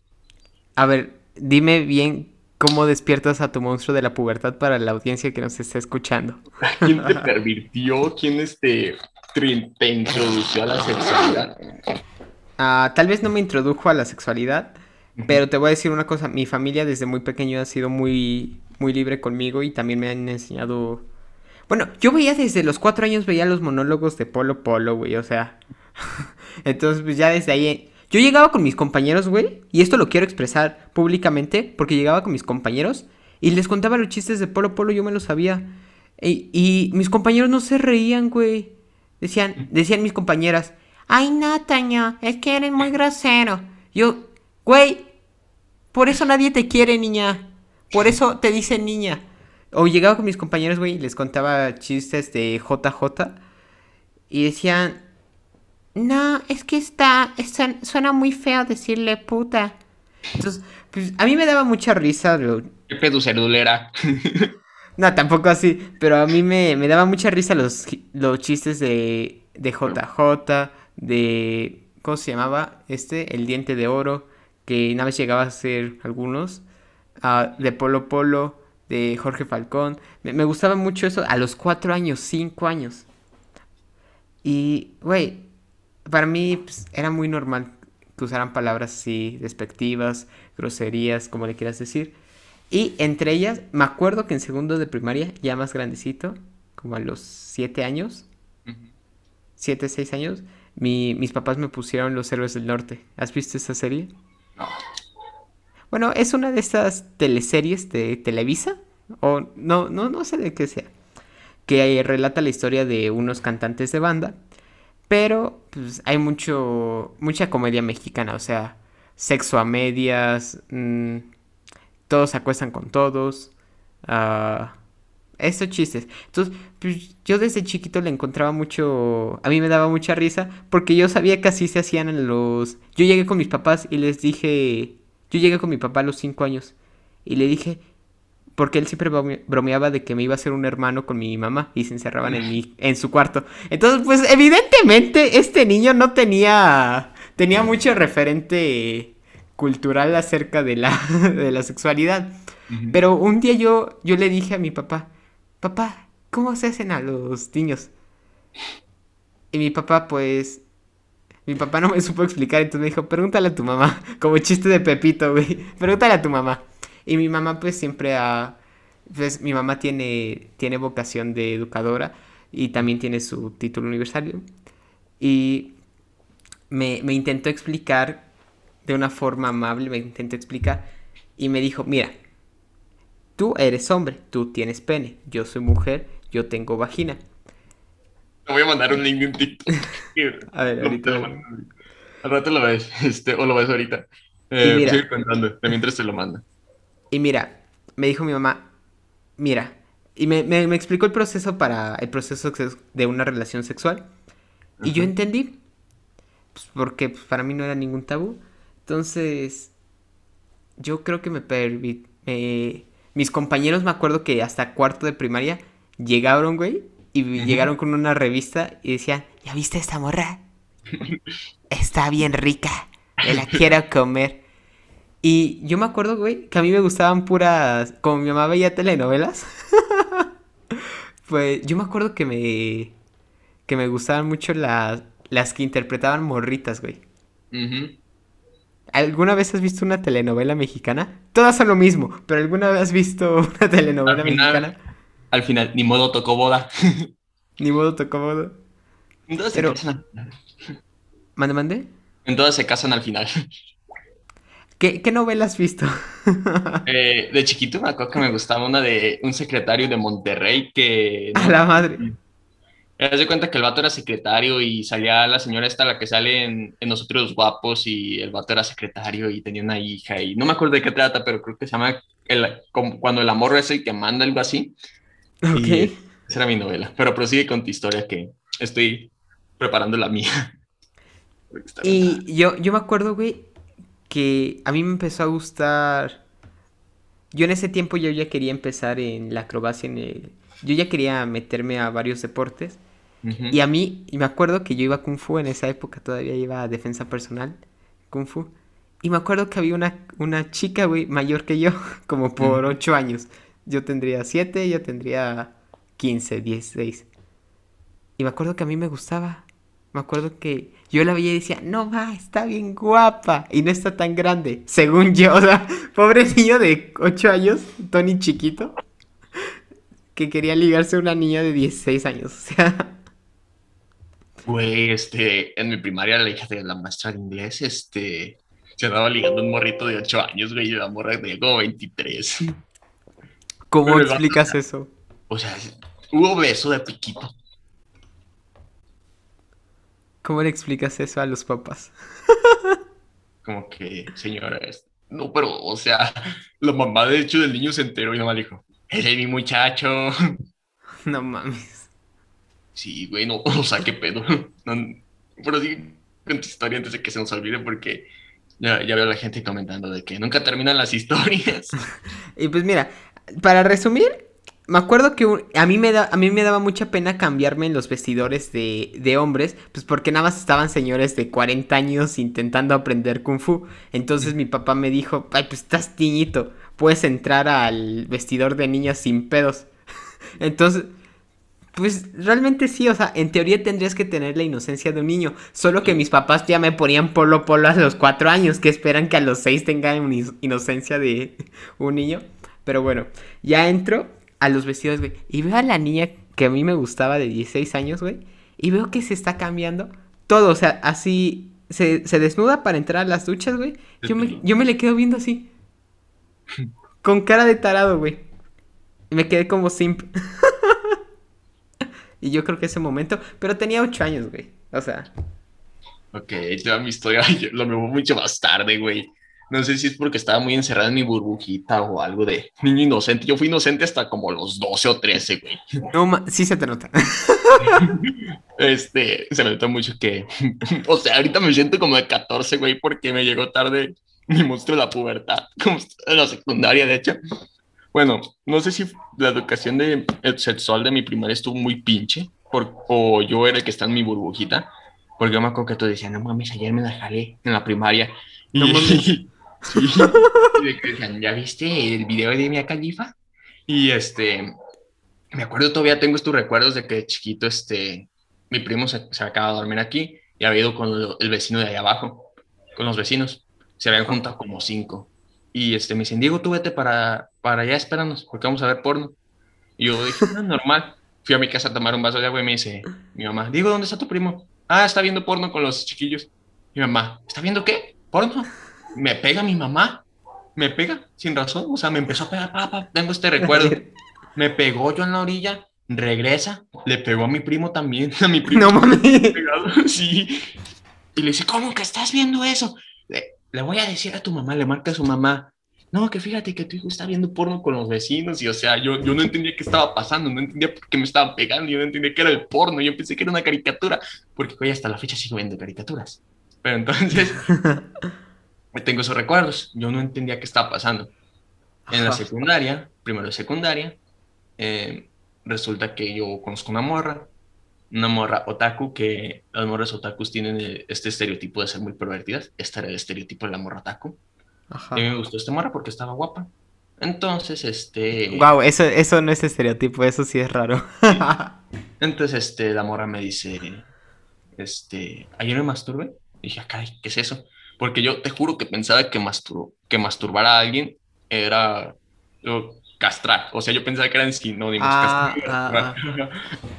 [SPEAKER 1] A ver, dime bien cómo despiertas a tu monstruo de la pubertad para la audiencia que nos está escuchando.
[SPEAKER 2] ¿Quién te pervirtió? ¿Quién este, te, introdujo a la sexualidad?
[SPEAKER 1] Ah, tal vez no me introdujo a la sexualidad, pero te voy a decir una cosa, mi familia desde muy pequeño ha sido muy, muy libre conmigo y también me han enseñado... Bueno, yo veía desde los cuatro años, veía los monólogos de Polo Polo, güey, o sea... Entonces, pues ya desde ahí yo llegaba con mis compañeros, güey, y esto lo quiero expresar públicamente, porque llegaba con mis compañeros y les contaba los chistes de Polo Polo, yo me los sabía. Y, mis compañeros no se reían, güey. Decían, decían mis compañeras, ay, Nataña, es que eres muy grosero. Yo, güey, por eso nadie te quiere, niña. Por eso te dicen niña. O llegaba con mis compañeros, güey, y les contaba chistes de JJ. Y decían, no, es que está, suena muy feo decirle puta. Entonces, pues a mí me daba mucha risa.
[SPEAKER 2] ¿Qué pedo cerdulera?
[SPEAKER 1] no, tampoco así, pero a mí me, daba mucha risa los, los chistes de, de JJ, de... ¿Cómo se llamaba? Este, El Diente de Oro, que nada más llegaba a ser algunos. De Polo Polo, de Jorge Falcón. Me, me gustaba mucho eso a los cuatro años, cinco años. Y, güey, para mí pues, era muy normal que usaran palabras así, despectivas, groserías, como le quieras decir. Y entre ellas, me acuerdo que en segundo de primaria, ya más grandecito, como a los siete años, siete, seis años, mis papás me pusieron Los Héroes del Norte. ¿Has visto esa serie? No. Bueno, es una de estas teleseries de Televisa, o no, no, no sé de qué sea, que relata la historia de unos cantantes de banda pero pues, hay mucho, mucha comedia mexicana, o sea, sexo a medias, mm, todos se acuestan con todos, uh, estos chistes. Entonces, pues, yo desde chiquito le encontraba mucho, a mí me daba mucha risa, porque yo sabía que así se hacían en los... Yo llegué con mis papás y les dije, yo llegué con mi papá a los cinco años. Y le dije, porque él siempre bromeaba de que me iba a hacer un hermano con mi mamá y se encerraban en, mi, en su cuarto. Entonces, pues evidentemente este niño no tenía, tenía mucho referente cultural acerca de la, de la sexualidad. Pero un día yo, yo le dije a mi papá, papá, ¿cómo se hacen a los niños? Y mi papá, pues, mi papá no me supo explicar, entonces me dijo, pregúntale a tu mamá, como chiste de Pepito, güey, pregúntale a tu mamá. Y mi mamá pues siempre ha, pues mi mamá tiene, tiene vocación de educadora y también tiene su título universal. Y me, me intentó explicar de una forma amable, me intentó explicar y me dijo, mira, tú eres hombre, tú tienes pene, yo soy mujer, yo tengo vagina.
[SPEAKER 2] Te voy a mandar un link de un TikTok. a ver, ahorita. Al rato lo ves, este, o lo ves ahorita. Eh, mira, sigue contando, mientras te lo mando.
[SPEAKER 1] Y mira, me dijo mi mamá, mira, y me, explicó el proceso para el proceso de una relación sexual. Y yo entendí, pues, porque pues, para mí no era ningún tabú. Entonces, yo creo que me permití... Mis compañeros me acuerdo que hasta cuarto de primaria llegaron, güey, y llegaron con una revista y decían, ¿ya viste esta morra? Está bien rica, me la quiero comer. Y yo me acuerdo, güey, que a mí me gustaban puras. Como mi mamá veía telenovelas. pues yo me acuerdo que me. Que me gustaban mucho las. Las que interpretaban morritas, güey. ¿Alguna vez has visto una telenovela mexicana? Todas son lo mismo, pero ¿alguna vez has visto una telenovela mexicana?
[SPEAKER 2] Al final, ni modo tocó boda.
[SPEAKER 1] ni modo tocó boda.
[SPEAKER 2] En todas se casan al final.
[SPEAKER 1] ¿Mande, mande?
[SPEAKER 2] En todas se casan al final.
[SPEAKER 1] ¿Qué, qué novela has visto?
[SPEAKER 2] Eh, de chiquito me acuerdo que me gustaba una de un secretario de Monterrey que...
[SPEAKER 1] A la madre.
[SPEAKER 2] Me de cuenta que el vato era secretario y salía la señora esta, la que sale en, en Nosotros Guapos, y el vato era secretario y tenía una hija, y no me acuerdo de qué trata, pero creo que se llama el, cuando el amor es el que manda, algo así. Ok. esa era mi novela, pero prosigue con tu historia que estoy preparando la mía.
[SPEAKER 1] Y yo, yo me acuerdo, güey, que a mí me empezó a gustar. Yo en ese tiempo yo ya quería empezar en la acrobacia, en el... yo ya quería meterme a varios deportes. Y a mí, y me acuerdo que yo iba a Kung Fu en esa época, todavía iba a defensa personal, Kung Fu. Y me acuerdo que había una, una chica, güey, mayor que yo, como por ocho años. Yo tendría siete, ella tendría 15, 16. Y me acuerdo que a mí me gustaba. Me acuerdo que yo la veía y decía, no va, está bien guapa y no está tan grande, según yo. O sea, pobre niño de 8 años, Tony chiquito, que quería ligarse a una niña de 16 años. O sea.
[SPEAKER 2] Güey, este, en mi primaria la hija de la maestra de inglés, este, se andaba ligando un morrito de 8 años, güey, y la morra tenía como 23.
[SPEAKER 1] ¿Cómo explicas eso?
[SPEAKER 2] O sea, hubo beso de piquito.
[SPEAKER 1] ¿Cómo le explicas eso a los papás?
[SPEAKER 2] Como que, señora, no, pero, o sea, la mamá de hecho del niño se enteró y nomás dijo, eres mi muchacho.
[SPEAKER 1] No mames.
[SPEAKER 2] Sí, güey, no, o sea, qué pedo. pero sí, con tu historia antes de que se nos olvide porque ya, ya veo a la gente comentando de que nunca terminan las historias.
[SPEAKER 1] y pues mira, para resumir, me acuerdo que a, mí me da, a mí me daba mucha pena cambiarme en los vestidores de, de, hombres, pues porque nada más estaban señores de 40 años intentando aprender kung fu. Entonces mi papá me dijo, ay, pues estás tiñito, puedes entrar al vestidor de niños sin pedos. Entonces, pues realmente sí, o sea, en teoría tendrías que tener la inocencia de un niño, solo que mis papás ya me ponían polo polo a los 4 años, que esperan que a los 6 tenga inocencia de un niño. Pero bueno, ya entro a los vestidos, güey. Y veo a la niña que a mí me gustaba de 16 años, güey. Y veo que se está cambiando todo. O sea, así se, desnuda para entrar a las duchas, güey. Yo me, yo me le quedo viendo así. Con cara de tarado, güey. Y me quedé como simp. y yo creo que ese momento. Pero tenía 8 años, güey. O sea.
[SPEAKER 2] Ok, toda mi historia lo me mucho más tarde, güey. No sé si es porque estaba muy encerrada en mi burbujita o algo de niño inocente. Yo fui inocente hasta como los 12 o 13, güey.
[SPEAKER 1] No, sí se te nota.
[SPEAKER 2] este, se me nota mucho que, o sea, ahorita me siento como de 14, güey, porque me llegó tarde mi monstruo de la pubertad, como en la secundaria, de hecho. Bueno, no sé si la educación de, sexual de mi primaria estuvo muy pinche, por, o yo era el que está en mi burbujita, porque yo me acuerdo que tú decías, no mames, ayer me la jalé en la primaria. No y, y decían, ¿ya viste el video de Mia Califa? Y este, me acuerdo todavía, tengo estos recuerdos de que chiquito, este, mi primo se, se acaba de dormir aquí y había ido con el vecino de ahí abajo, con los vecinos. Se habían juntado como cinco. Y este, me dicen, Diego, tú vete para, para allá, espéranos, porque vamos a ver porno. Y yo dije, no, normal. Fui a mi casa a tomar un vaso de agua y me dice, mi mamá, Diego, ¿dónde está tu primo? Ah, está viendo porno con los chiquillos. Mi mamá, ¿está viendo qué? ¿Porno? Me pega mi mamá. Me pega, sin razón. O sea, me empezó a pegar, papá, tengo este recuerdo. Me pegó yo en la orilla, regresa, le pegó a mi primo también, a mi primo. No mames. Sí. Y le dice, ¿cómo que estás viendo eso? Le, voy a decir a tu mamá, le marca a su mamá. No, que fíjate que tu hijo está viendo porno con los vecinos y, o sea, yo, yo no entendía qué estaba pasando, no entendía por qué me estaban pegando, yo no entendía qué era el porno, yo pensé que era una caricatura, porque hoy hasta la fecha sigo viendo caricaturas. Pero entonces, tengo esos recuerdos, yo no entendía qué estaba pasando. En la secundaria, primero de secundaria, eh, resulta que yo conozco una morra, una morra otaku, que las morras otakus tienen eh, este estereotipo de ser muy pervertidas. Este era el estereotipo de la morra otaku. Y me gustó esta morra porque estaba guapa. Entonces, este...
[SPEAKER 1] Wow, eso, eso no es estereotipo, eso sí es raro.
[SPEAKER 2] Entonces, este, la morra me dice, este, ¿ayer me masturbé? Y dije, acá, ¿qué es eso? Porque yo te juro que pensaba que, que masturbar a alguien era castrar. O sea, yo pensaba que eran sinónimos. Ah, ah, ah.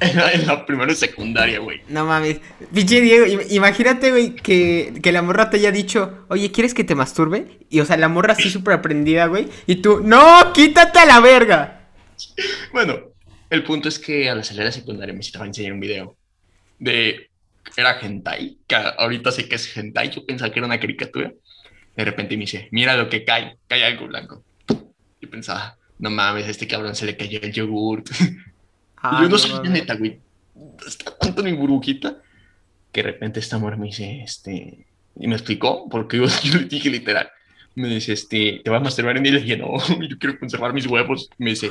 [SPEAKER 2] en la primera y secundaria, güey.
[SPEAKER 1] No mames. Pinche Diego, imagínate, güey, que, que, la morra te haya dicho, oye, ¿quieres que te masturbe? Y, o sea, la morra así súper aprendida, güey. Y tú, ¡no! ¡Quítate a la verga!
[SPEAKER 2] Bueno, el punto es que a la salida secundaria me estaba a enseñar un video de. Era hentai, que ahorita sé que es hentai. Yo pensaba que era una caricatura. De repente me dice, mira lo que cae, cae algo blanco. Yo pensaba, no mames, a este cabrón se le cayó el yogurt. Ah, yo no, soy neta, güey. Está tanto en mi burbujita que de repente esta mujer me dice, este, y me explicó, porque yo, yo le dije literal, me dice, este, ¿te vas a masturbar? Y le dije, no, yo quiero conservar mis huevos. Me dice,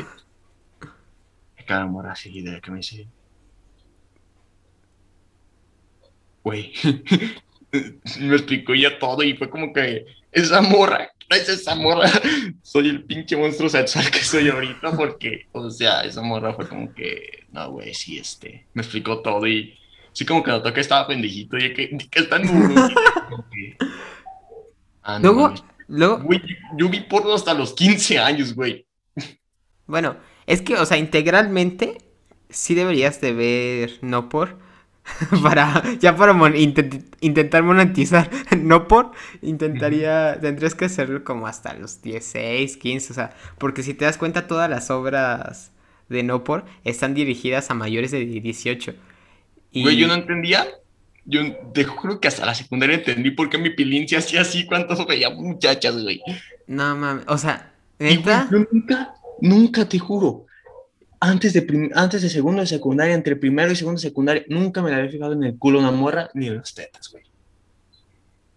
[SPEAKER 2] cada amor así de que me dice, güey, me explicó ya todo y fue como que esa morra gracias esa morra, soy el pinche monstruo sexual que soy ahorita, porque, o sea, esa morra fue como que, no, güey, sí, este, me explicó todo y sí como que notó que estaba pendejito y que, que está en
[SPEAKER 1] ah, luego, luego...
[SPEAKER 2] Güey, yo vi porno hasta los 15 años, güey.
[SPEAKER 1] Bueno, es que, o sea, integralmente sí deberías de ver no por para ya para intentar monetizar, no por intentaría tendrías que hacerlo como hasta los 16, 15, o sea, porque si te das cuenta todas las obras de no por están dirigidas a mayores de 18.
[SPEAKER 2] Y... Güey, yo no entendía. Yo te juro que hasta la secundaria entendí por qué mi pilín se hacía así cuando veía muchachas, güey.
[SPEAKER 1] No mames, o sea, ¿neta?
[SPEAKER 2] yo nunca, nunca te juro antes de, antes de segundo de secundaria, entre primero y segundo de secundaria, nunca me la había fijado en el culo de una morra ni en las tetas, güey.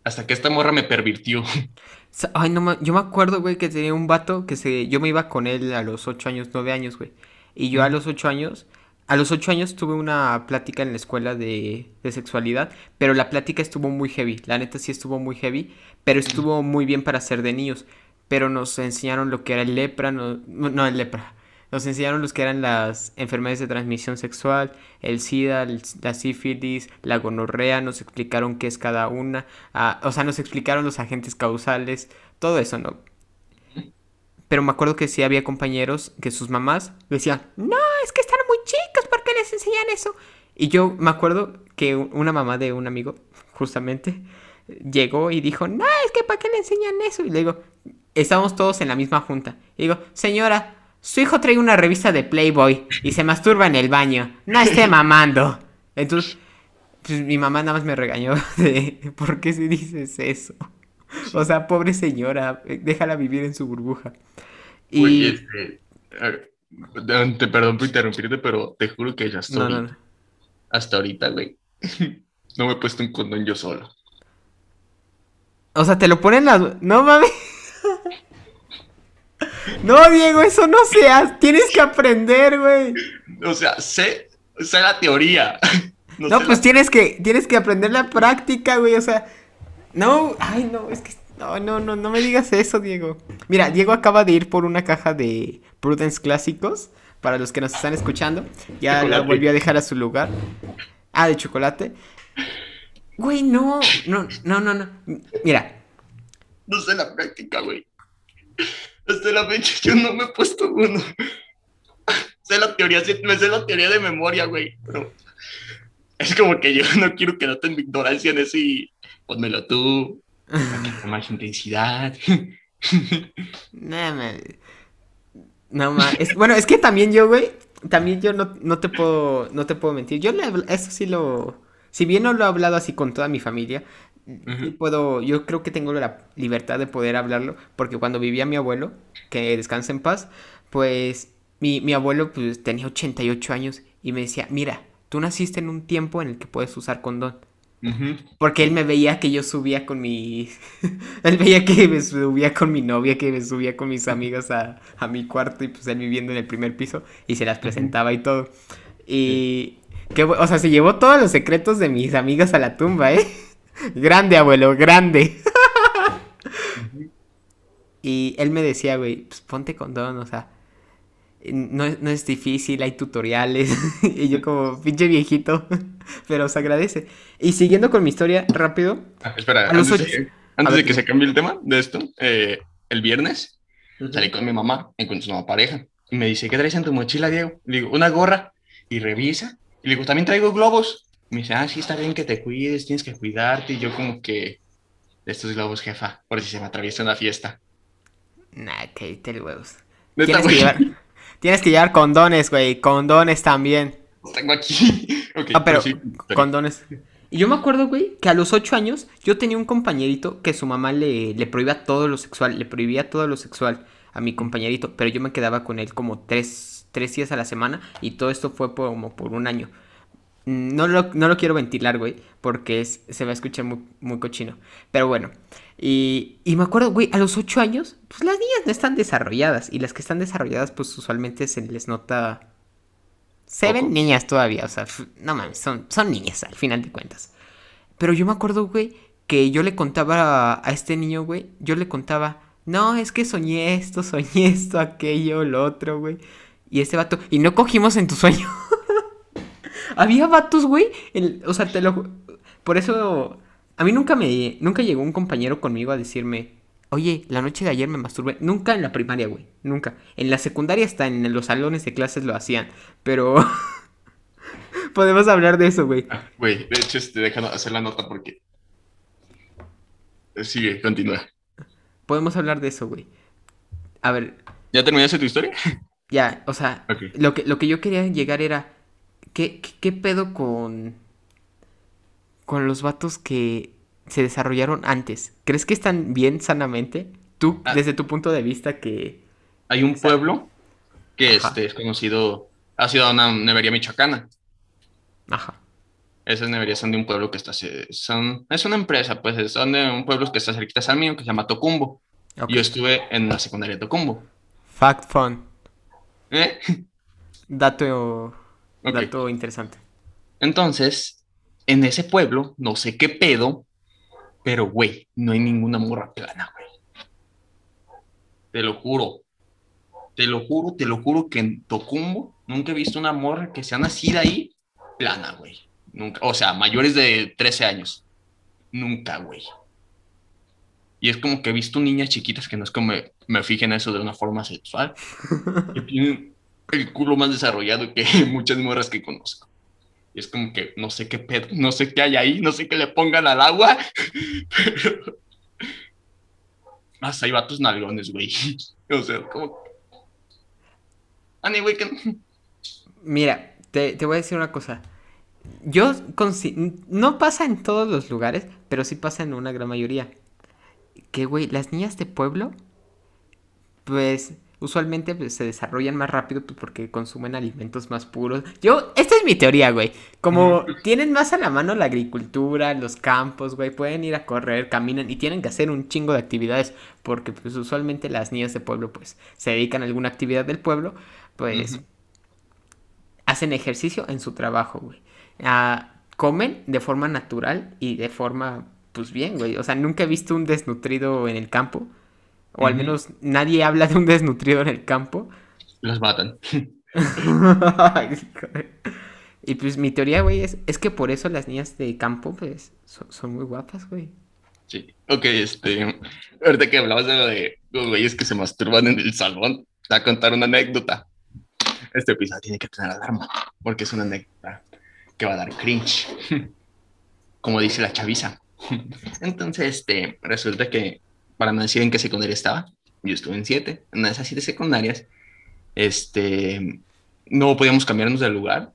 [SPEAKER 2] Hasta que esta morra me pervirtió.
[SPEAKER 1] Ay, no, yo me acuerdo, güey, que tenía un vato que se, yo me iba con él a los ocho años, nueve años, güey. Y yo a los ocho años, a los ocho años tuve una plática en la escuela de, de sexualidad, pero la plática estuvo muy heavy, la neta sí estuvo muy heavy, pero estuvo muy bien para ser de niños. Pero nos enseñaron lo que era el lepra, no, no el lepra, nos enseñaron los que eran las enfermedades de transmisión sexual, el SIDA, la sífilis, la gonorrea, nos explicaron qué es cada una, ah, o sea, nos explicaron los agentes causales, todo eso, ¿no? Pero me acuerdo que sí había compañeros que sus mamás decían, no, es que están muy chicos, ¿por qué les enseñan eso? Y yo me acuerdo que una mamá de un amigo, justamente, llegó y dijo, no, es que ¿para qué le enseñan eso? Y le digo, estábamos todos en la misma junta. Y digo, señora, su hijo trae una revista de Playboy y se masturba en el baño. No esté mamando. Entonces, pues, mi mamá nada más me regañó de ¿por qué si dices eso? O sea, pobre señora, déjala vivir en su burbuja.
[SPEAKER 2] Y... este, te perdón por interrumpirte, pero te juro que ya estoy. Hasta ahorita, güey. No me he puesto un condón yo solo.
[SPEAKER 1] O sea, te lo ponen las... No mames. No, Diego, eso no se hace. Tienes que aprender, güey.
[SPEAKER 2] O sea, sé, sé la teoría.
[SPEAKER 1] No, pues tienes que tienes que aprender la práctica, güey. O sea, no, ay, no, es que no, no, no, no me digas eso, Diego. Mira, Diego acaba de ir por una caja de Prudence clásicos para los que nos están escuchando. Ya la volvió a dejar a su lugar. Ah, de chocolate. Güey, no, no, no, no, no. Mira.
[SPEAKER 2] No sé la práctica, güey. Hasta la fecha yo no me he puesto uno. sé la teoría, sé la teoría de memoria, güey. Pero es como que yo no quiero quedarte en mi ignorancia en eso y ponmelo tú. Para más intensidad.
[SPEAKER 1] no, man. No, bueno, es que también yo, güey, también yo no, no, te puedo, no te puedo mentir. Yo le, eso sí lo, si bien no lo he hablado así con toda mi familia, puedo, yo creo que tengo la libertad de poder hablarlo, porque cuando vivía mi abuelo, que descansa en paz, pues mi, mi abuelo pues, tenía 88 años y me decía, mira, tú naciste en un tiempo en el que puedes usar condón. Porque él me veía que yo subía con mi... él veía que me subía con mi novia, que me subía con mis amigas a, mi cuarto y pues él viviendo en el primer piso y se las presentaba y todo. Y... Que, o sea, se llevó todos los secretos de mis amigas a la tumba, ¿eh? grande, abuelo, grande. y él me decía, güey, pues ponte condón, o sea, no, no es difícil, hay tutoriales. y yo como, pinche viejito, pero se agradece. Y siguiendo con mi historia, rápido.
[SPEAKER 2] Ah, espera, antes, de, que se cambie el tema de esto, eh, el viernes salí con mi mamá, encontré una pareja, y me dice, ¿qué traes en tu mochila, Diego? Le digo, una gorra, y revisa, y le digo, también traigo globos. Me dice, ah, sí, está bien que te cuides, tienes que cuidarte, y yo como que, de estos globos, jefa, por si se me atraviesa una fiesta.
[SPEAKER 1] Nah, que te huevos. Tienes que llevar... Tienes que llevar condones, güey. Condones también.
[SPEAKER 2] tengo aquí.
[SPEAKER 1] ah, pero, condones. Y yo me acuerdo, güey, que a los ocho años yo tenía un compañerito que su mamá le, le prohibía todo lo sexual, le prohibía todo lo sexual a mi compañerito, pero yo me quedaba con él como tres, tres días a la semana y todo esto fue como por un año. No lo, no lo quiero ventilar, güey, porque se va a escuchar muy, muy cochino. Pero bueno, y, y me acuerdo, güey, a los 8 años, pues las niñas no están desarrolladas. Y las que están desarrolladas, pues usualmente se les nota... Se ven niñas todavía, o sea, no mames, son, son niñas al final de cuentas. Pero yo me acuerdo, güey, que yo le contaba a, a este niño, güey, yo le contaba, no, es que soñé esto, soñé esto, aquello, lo otro, güey. Y este vato, y no cogimos en tu sueño. Había vatos, güey. o sea, te lo. Por eso. A mí nunca me. Nunca llegó un compañero conmigo a decirme. Oye, la noche de ayer me masturbé. Nunca en la primaria, güey. Nunca. En la secundaria hasta en los salones de clases lo hacían. Pero. Podemos hablar de eso, güey.
[SPEAKER 2] Ah, güey, de hecho, este, déjame hacer la nota porque. Sigue, continúa.
[SPEAKER 1] Podemos hablar de eso, güey. A ver.
[SPEAKER 2] ¿Ya terminaste tu historia?
[SPEAKER 1] Ya, o sea, lo, que, lo que yo quería llegar era ¿Qué, pedo con. con los vatos que se desarrollaron antes? ¿Crees que están bien sanamente? Tú, ah. desde tu punto de vista, que.
[SPEAKER 2] Hay un pueblo que este, es conocido. Ha sido una nevería michoacana.
[SPEAKER 1] Ajá.
[SPEAKER 2] Esas neverías son de un pueblo que está. Son, es una empresa, pues son de un pueblo que está cerquita al mío, que se llama Tocumbo. Yo estuve en la secundaria de Tocumbo.
[SPEAKER 1] Fact fun.
[SPEAKER 2] ¿Eh?
[SPEAKER 1] Dato Dato interesante.
[SPEAKER 2] Entonces, en ese pueblo, no sé qué pedo, pero güey, no hay ninguna morra plana, güey. Te lo juro. Te lo juro, te lo juro que en Tocumbo nunca he visto una morra que sea nacida ahí plana, güey. Nunca. O sea, mayores de 13 años. Nunca, güey. Y es como que he visto niñas chiquitas que no es como me, me fijen eso de una forma sexual. que tienen el culo más desarrollado que muchas morras que conozco. Y es como que no sé qué pedo, no sé qué hay ahí, no sé qué le pongan al agua, pero... Hasta hay vatos nalgones, güey. O sea, como... Anyway, que...
[SPEAKER 1] Mira, te, te voy a decir una cosa. Yo no pasa en todos los lugares, pero sí pasa en una gran mayoría. Que, güey, las niñas de pueblo, pues usualmente pues, se desarrollan más rápido pues, porque consumen alimentos más puros. Yo, esta es mi teoría, güey. Como tienen más a la mano la agricultura, los campos, güey, pueden ir a correr, caminan y tienen que hacer un chingo de actividades porque pues usualmente las niñas de pueblo pues se dedican a alguna actividad del pueblo, pues hacen ejercicio en su trabajo, güey. Ah, comen de forma natural y de forma pues bien, güey. O sea, nunca he visto un desnutrido en el campo. O al menos nadie habla de un desnutrido en el campo.
[SPEAKER 2] Los matan.
[SPEAKER 1] y pues mi teoría, güey, es, es que por eso las niñas de campo, pues, son, muy guapas, güey.
[SPEAKER 2] Sí, ok, este, ahorita que hablabas de lo de los güeyes que se masturban en el salón, te voy a contar una anécdota. Este episodio tiene que tener alarma, porque es una anécdota que va a dar cringe, como dice la chaviza. Entonces, este, resulta que, para no decir en qué secundaria estaba, yo estuve en siete, en esas siete secundarias, este, no podíamos cambiarnos de lugar,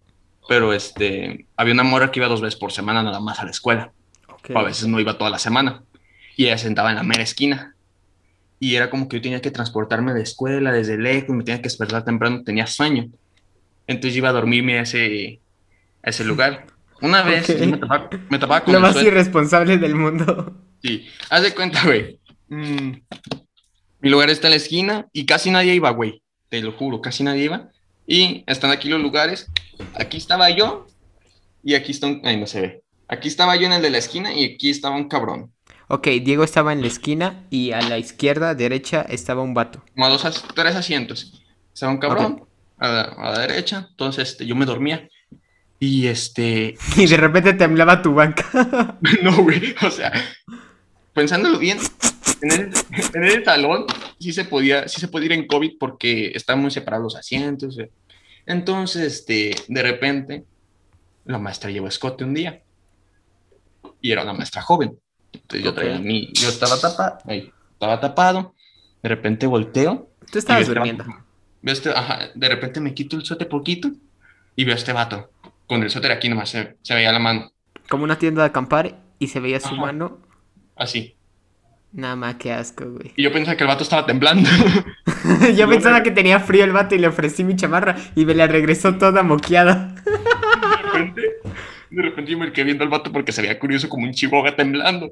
[SPEAKER 2] pero este, había una mora que iba dos veces por semana nada más a la escuela. a veces no iba toda la semana. Y ella sentaba en la mera esquina. Y era como que yo tenía que transportarme de escuela desde lejos, me tenía que despertar temprano, tenía sueño. Entonces iba a dormirme a ese, a ese lugar. Una vez me, tapaba, con
[SPEAKER 1] Lo más irresponsable del mundo.
[SPEAKER 2] Sí, haz de cuenta, güey. Mm, mi lugar está en la esquina y casi nadie iba, güey. Te lo juro, casi nadie iba. Y están aquí los lugares. Aquí estaba yo y aquí está un... Ay, no se ve. Aquí estaba yo en el de la esquina y aquí estaba un cabrón.
[SPEAKER 1] Ok, Diego estaba en la esquina y a la izquierda, derecha, estaba un vato.
[SPEAKER 2] Como a dos, tres asientos. Estaba un cabrón a, la, derecha. Entonces este, yo me dormía. Y este.
[SPEAKER 1] Y de repente temblaba tu banca.
[SPEAKER 2] no, güey. O sea, pensándolo bien, en el, en salón sí se podía, sí se podía ir en COVID porque estaban muy separados los asientos. Eh. Entonces, este, de repente, la maestra llevó escote un día. Y era una maestra joven. Entonces yo traía mi, yo estaba tapado, estaba tapado. De repente volteo.
[SPEAKER 1] Tú estabas durmiendo.
[SPEAKER 2] este, ajá, de repente me quito el sote poquito y veo a este vato con el suéter aquí nomás se, veía la mano.
[SPEAKER 1] Como una tienda de acampar y se veía su mano.
[SPEAKER 2] Así.
[SPEAKER 1] Nada más, qué asco, güey.
[SPEAKER 2] Y yo pensaba que el vato estaba temblando.
[SPEAKER 1] yo pensaba que tenía frío el vato y le ofrecí mi chamarra y me la regresó toda moqueada.
[SPEAKER 2] de repente, de repente yo me quedé viendo al vato porque se veía curioso como un chihuahua temblando.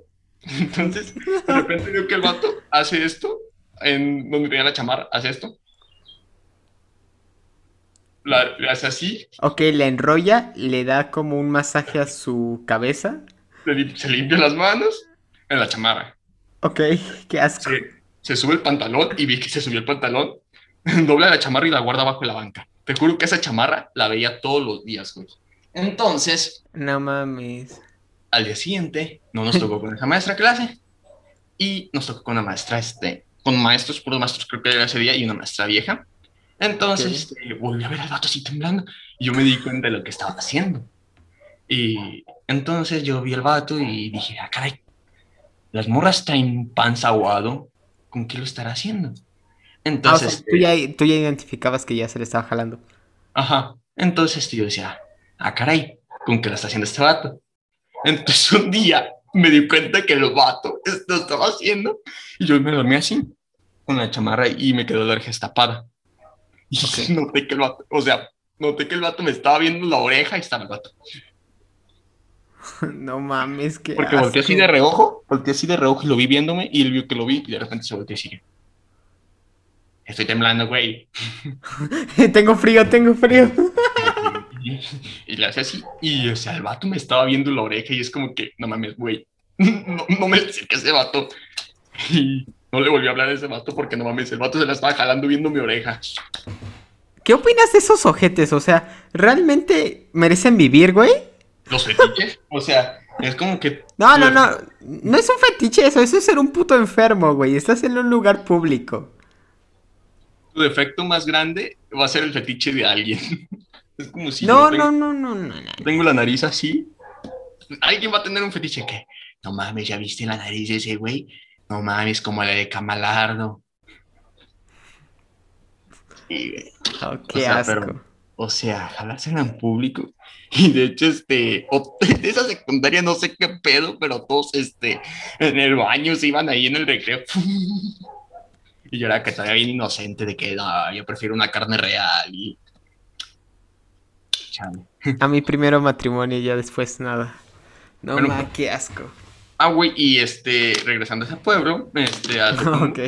[SPEAKER 2] Entonces, de repente veo que el vato hace esto, en donde tenía la chamarra, hace esto, la, hace así.
[SPEAKER 1] Ok, la enrolla, le da como un masaje a su cabeza.
[SPEAKER 2] Se, limpia las manos en la chamarra.
[SPEAKER 1] Ok, qué asco.
[SPEAKER 2] Se, sube el pantalón y vi que se subió el pantalón, dobla la chamarra y la guarda bajo la banca. Te juro que esa chamarra la veía todos los días, güey. Entonces.
[SPEAKER 1] No mames.
[SPEAKER 2] Al día siguiente, no nos tocó con esa maestra clase. Y nos tocó con una maestra, este, con maestros, puros maestros creo que era ese día, y una maestra vieja. Entonces este, volví a ver al vato así temblando y yo me di cuenta de lo que estaba haciendo. Y entonces yo vi al vato y dije, ah, caray, las morras traen panza aguado, ¿con qué lo estará haciendo?
[SPEAKER 1] Entonces... Ah, tú, ya, tú ya identificabas que ya se le estaba jalando.
[SPEAKER 2] Ajá. Entonces yo decía, ah, caray, ¿con qué lo está haciendo este vato? Entonces un día me di cuenta que el vato lo estaba haciendo y yo me dormí así, con la chamarra y me quedó la oreja tapada. Y noté que el vato, o sea, noté que el vato me estaba viendo la oreja y estaba el vato.
[SPEAKER 1] No mames, que.
[SPEAKER 2] Porque volteé así de reojo, volteé así de reojo y lo vi viéndome y él vio que lo vi y de repente se volteó y sigue. Estoy temblando, güey.
[SPEAKER 1] tengo frío, tengo frío.
[SPEAKER 2] y, le hace así. Y o sea, el vato me estaba viendo la oreja y es como que, no mames, güey. No, no me que ese vato. Y no le volví a hablar a ese vato porque no mames, el vato se la estaba jalando viendo mi oreja.
[SPEAKER 1] ¿Qué opinas de esos ojetes? O sea, ¿realmente merecen vivir, güey?
[SPEAKER 2] Los fetiches, o sea, es como que...
[SPEAKER 1] No, no, no, no es un fetiche eso, eso es ser un puto enfermo, güey, estás en un lugar público.
[SPEAKER 2] Tu defecto más grande va a ser el fetiche de alguien. es como si...
[SPEAKER 1] No, no, no, no, no.
[SPEAKER 2] Tengo la nariz así. Alguien va a tener un fetiche que... No mames, ¿ya viste la nariz de ese güey? No mames, como la de Camalardo.
[SPEAKER 1] Oh, qué o asco.
[SPEAKER 2] o sea, jalársela en público. Y de hecho, este, de esa secundaria no sé qué pedo, pero todos, este, en el baño se iban ahí en el recreo. Y yo era que todavía bien inocente de que no, yo prefiero una carne real y... Chale.
[SPEAKER 1] A mi primero matrimonio y ya después nada. No,
[SPEAKER 2] Bueno,
[SPEAKER 1] ma, qué asco.
[SPEAKER 2] Ah, güey, y este, regresando a ese pueblo, este,
[SPEAKER 1] ok.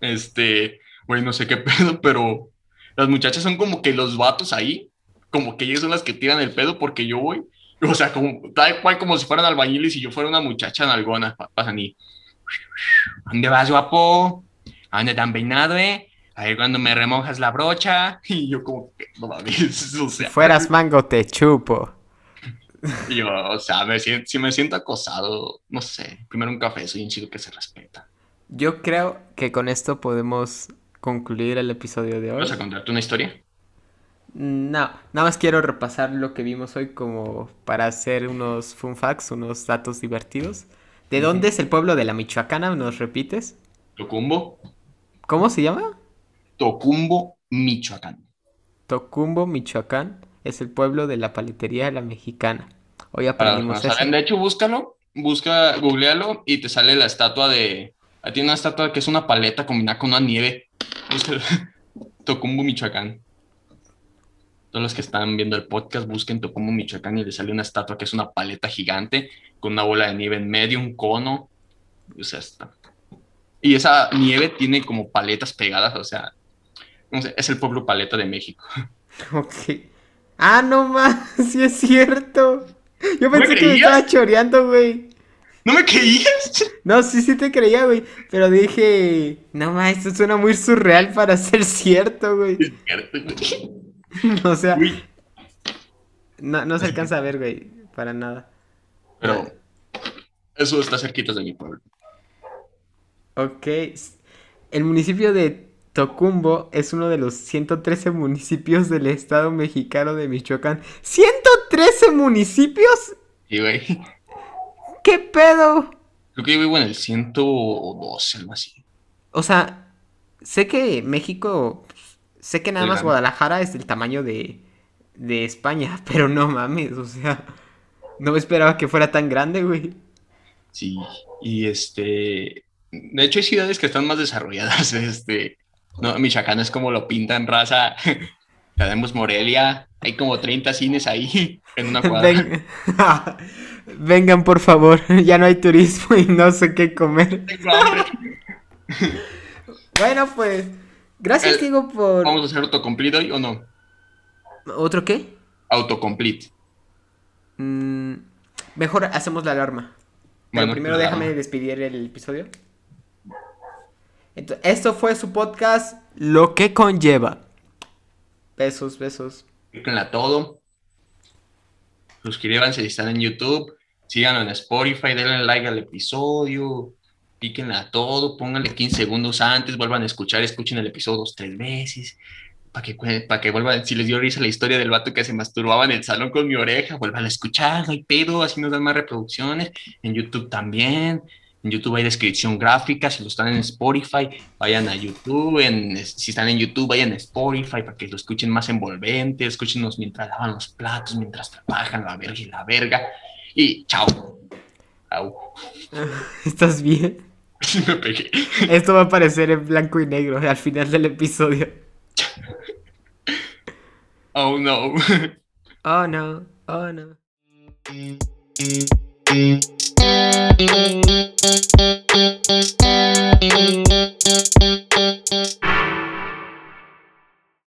[SPEAKER 2] este, güey, no sé qué pedo, pero las muchachas son como que los vatos ahí, como que ellas son las que tiran el pedo porque yo voy, o sea, como, tal cual como si fueran albañiles y yo fuera una muchacha nalgona, pa- pasan y, ¿dónde vas, guapo? ¿A dónde te han peinado, eh? A ver cuando me remojas la brocha, y yo como que, no mames, o
[SPEAKER 1] Si
[SPEAKER 2] sea,
[SPEAKER 1] fueras mango, te chupo.
[SPEAKER 2] yo, o sea, me siento, si me siento acosado, no sé, primero un café, soy un chico que se respeta.
[SPEAKER 1] Yo creo que con esto podemos concluir el episodio de hoy.
[SPEAKER 2] ¿Vas a contarte una historia?
[SPEAKER 1] No, nada más quiero repasar lo que vimos hoy como para hacer unos fun facts, unos datos divertidos. ¿De dónde es el pueblo de la Michoacana? ¿Nos repites?
[SPEAKER 2] Tocumbo,
[SPEAKER 1] ¿Cómo se llama?
[SPEAKER 2] Tocumbo, Michoacán.
[SPEAKER 1] Tocumbo, Michoacán. Es el pueblo de la paletería de la mexicana. Hoy aprendimos eso.
[SPEAKER 2] de hecho, búscalo, busca, googlealo y te sale la estatua de. Tiene una estatua que es una paleta combinada con una nieve. Búscalo. Tocumbo, Michoacán. Todos los que están viendo el podcast busquen Tocumbo, Michoacán y les sale una estatua que es una paleta gigante con una bola de nieve en medio, un cono. O sea, está. Y esa nieve tiene como paletas pegadas, o sea, no sé, es el pueblo paleta de México.
[SPEAKER 1] Ok. Ah, no más, sí es cierto. Yo
[SPEAKER 2] ¿No me
[SPEAKER 1] pensé que me estaba choreando, güey.
[SPEAKER 2] ¿No me creías?
[SPEAKER 1] No, sí, sí te creía, güey. Pero dije, no más, esto suena muy surreal para ser cierto, güey.
[SPEAKER 2] Es cierto, güey.
[SPEAKER 1] O sea,
[SPEAKER 2] Uy.
[SPEAKER 1] no, no se alcanza a ver, güey, para nada.
[SPEAKER 2] Pero eso está cerquita de mi pueblo.
[SPEAKER 1] Ok. El municipio de Tocumbo es uno de los 113 municipios del estado mexicano de Michoacán. ¿113 municipios?
[SPEAKER 2] Y güey,
[SPEAKER 1] ¿Qué pedo?
[SPEAKER 2] creo que yo vivo en el 112, algo así.
[SPEAKER 1] O sea, sé que México, sé que nada más. Guadalajara es del tamaño de, de España, pero no mames, o sea, no me esperaba que fuera tan grande, güey.
[SPEAKER 2] Sí, y este, de hecho hay ciudades que están más desarrolladas, este, no, Michoacán es como lo pintan raza, tenemos Morelia, hay como 30 cines ahí en una cuadra.
[SPEAKER 1] Ven- Vengan, por favor, ya no hay turismo y no sé qué comer. Bueno, pues, gracias, Diego, por...
[SPEAKER 2] ¿Vamos a hacer autocomplete hoy o no?
[SPEAKER 1] ¿Otro qué?
[SPEAKER 2] Autocomplete.
[SPEAKER 1] Mm, mejor hacemos la alarma. Pero
[SPEAKER 2] Bueno,
[SPEAKER 1] primero déjame
[SPEAKER 2] alarma.
[SPEAKER 1] despedir el episodio. Ento- esto fue su podcast, Lo que conlleva. Besos, besos.
[SPEAKER 2] Clíquenla todo. Suscríbanse si están en YouTube. Síganlo en Spotify. Denle like al episodio. Píquenla todo. Pónganle 15 segundos antes. Vuelvan a escuchar. Escuchen el episodio dos, tres veces. Para que, cue- pa' que vuelvan. Si les dio risa la historia del vato que se masturbaba en el salón con mi oreja, vuelvan a escuchar. No hay pedo. Así nos dan más reproducciones. En YouTube también. En YouTube hay descripción gráfica. Si lo están en Spotify, vayan a YouTube. Si están en YouTube, vayan a Spotify para que lo escuchen más envolvente. Escúchenos mientras lavan los platos, mientras trabajan la verga y la verga. Y chao. Au.
[SPEAKER 1] ¿Estás bien? Esto va a aparecer en blanco y negro al final del episodio.
[SPEAKER 2] Oh no.
[SPEAKER 1] Oh no, oh no.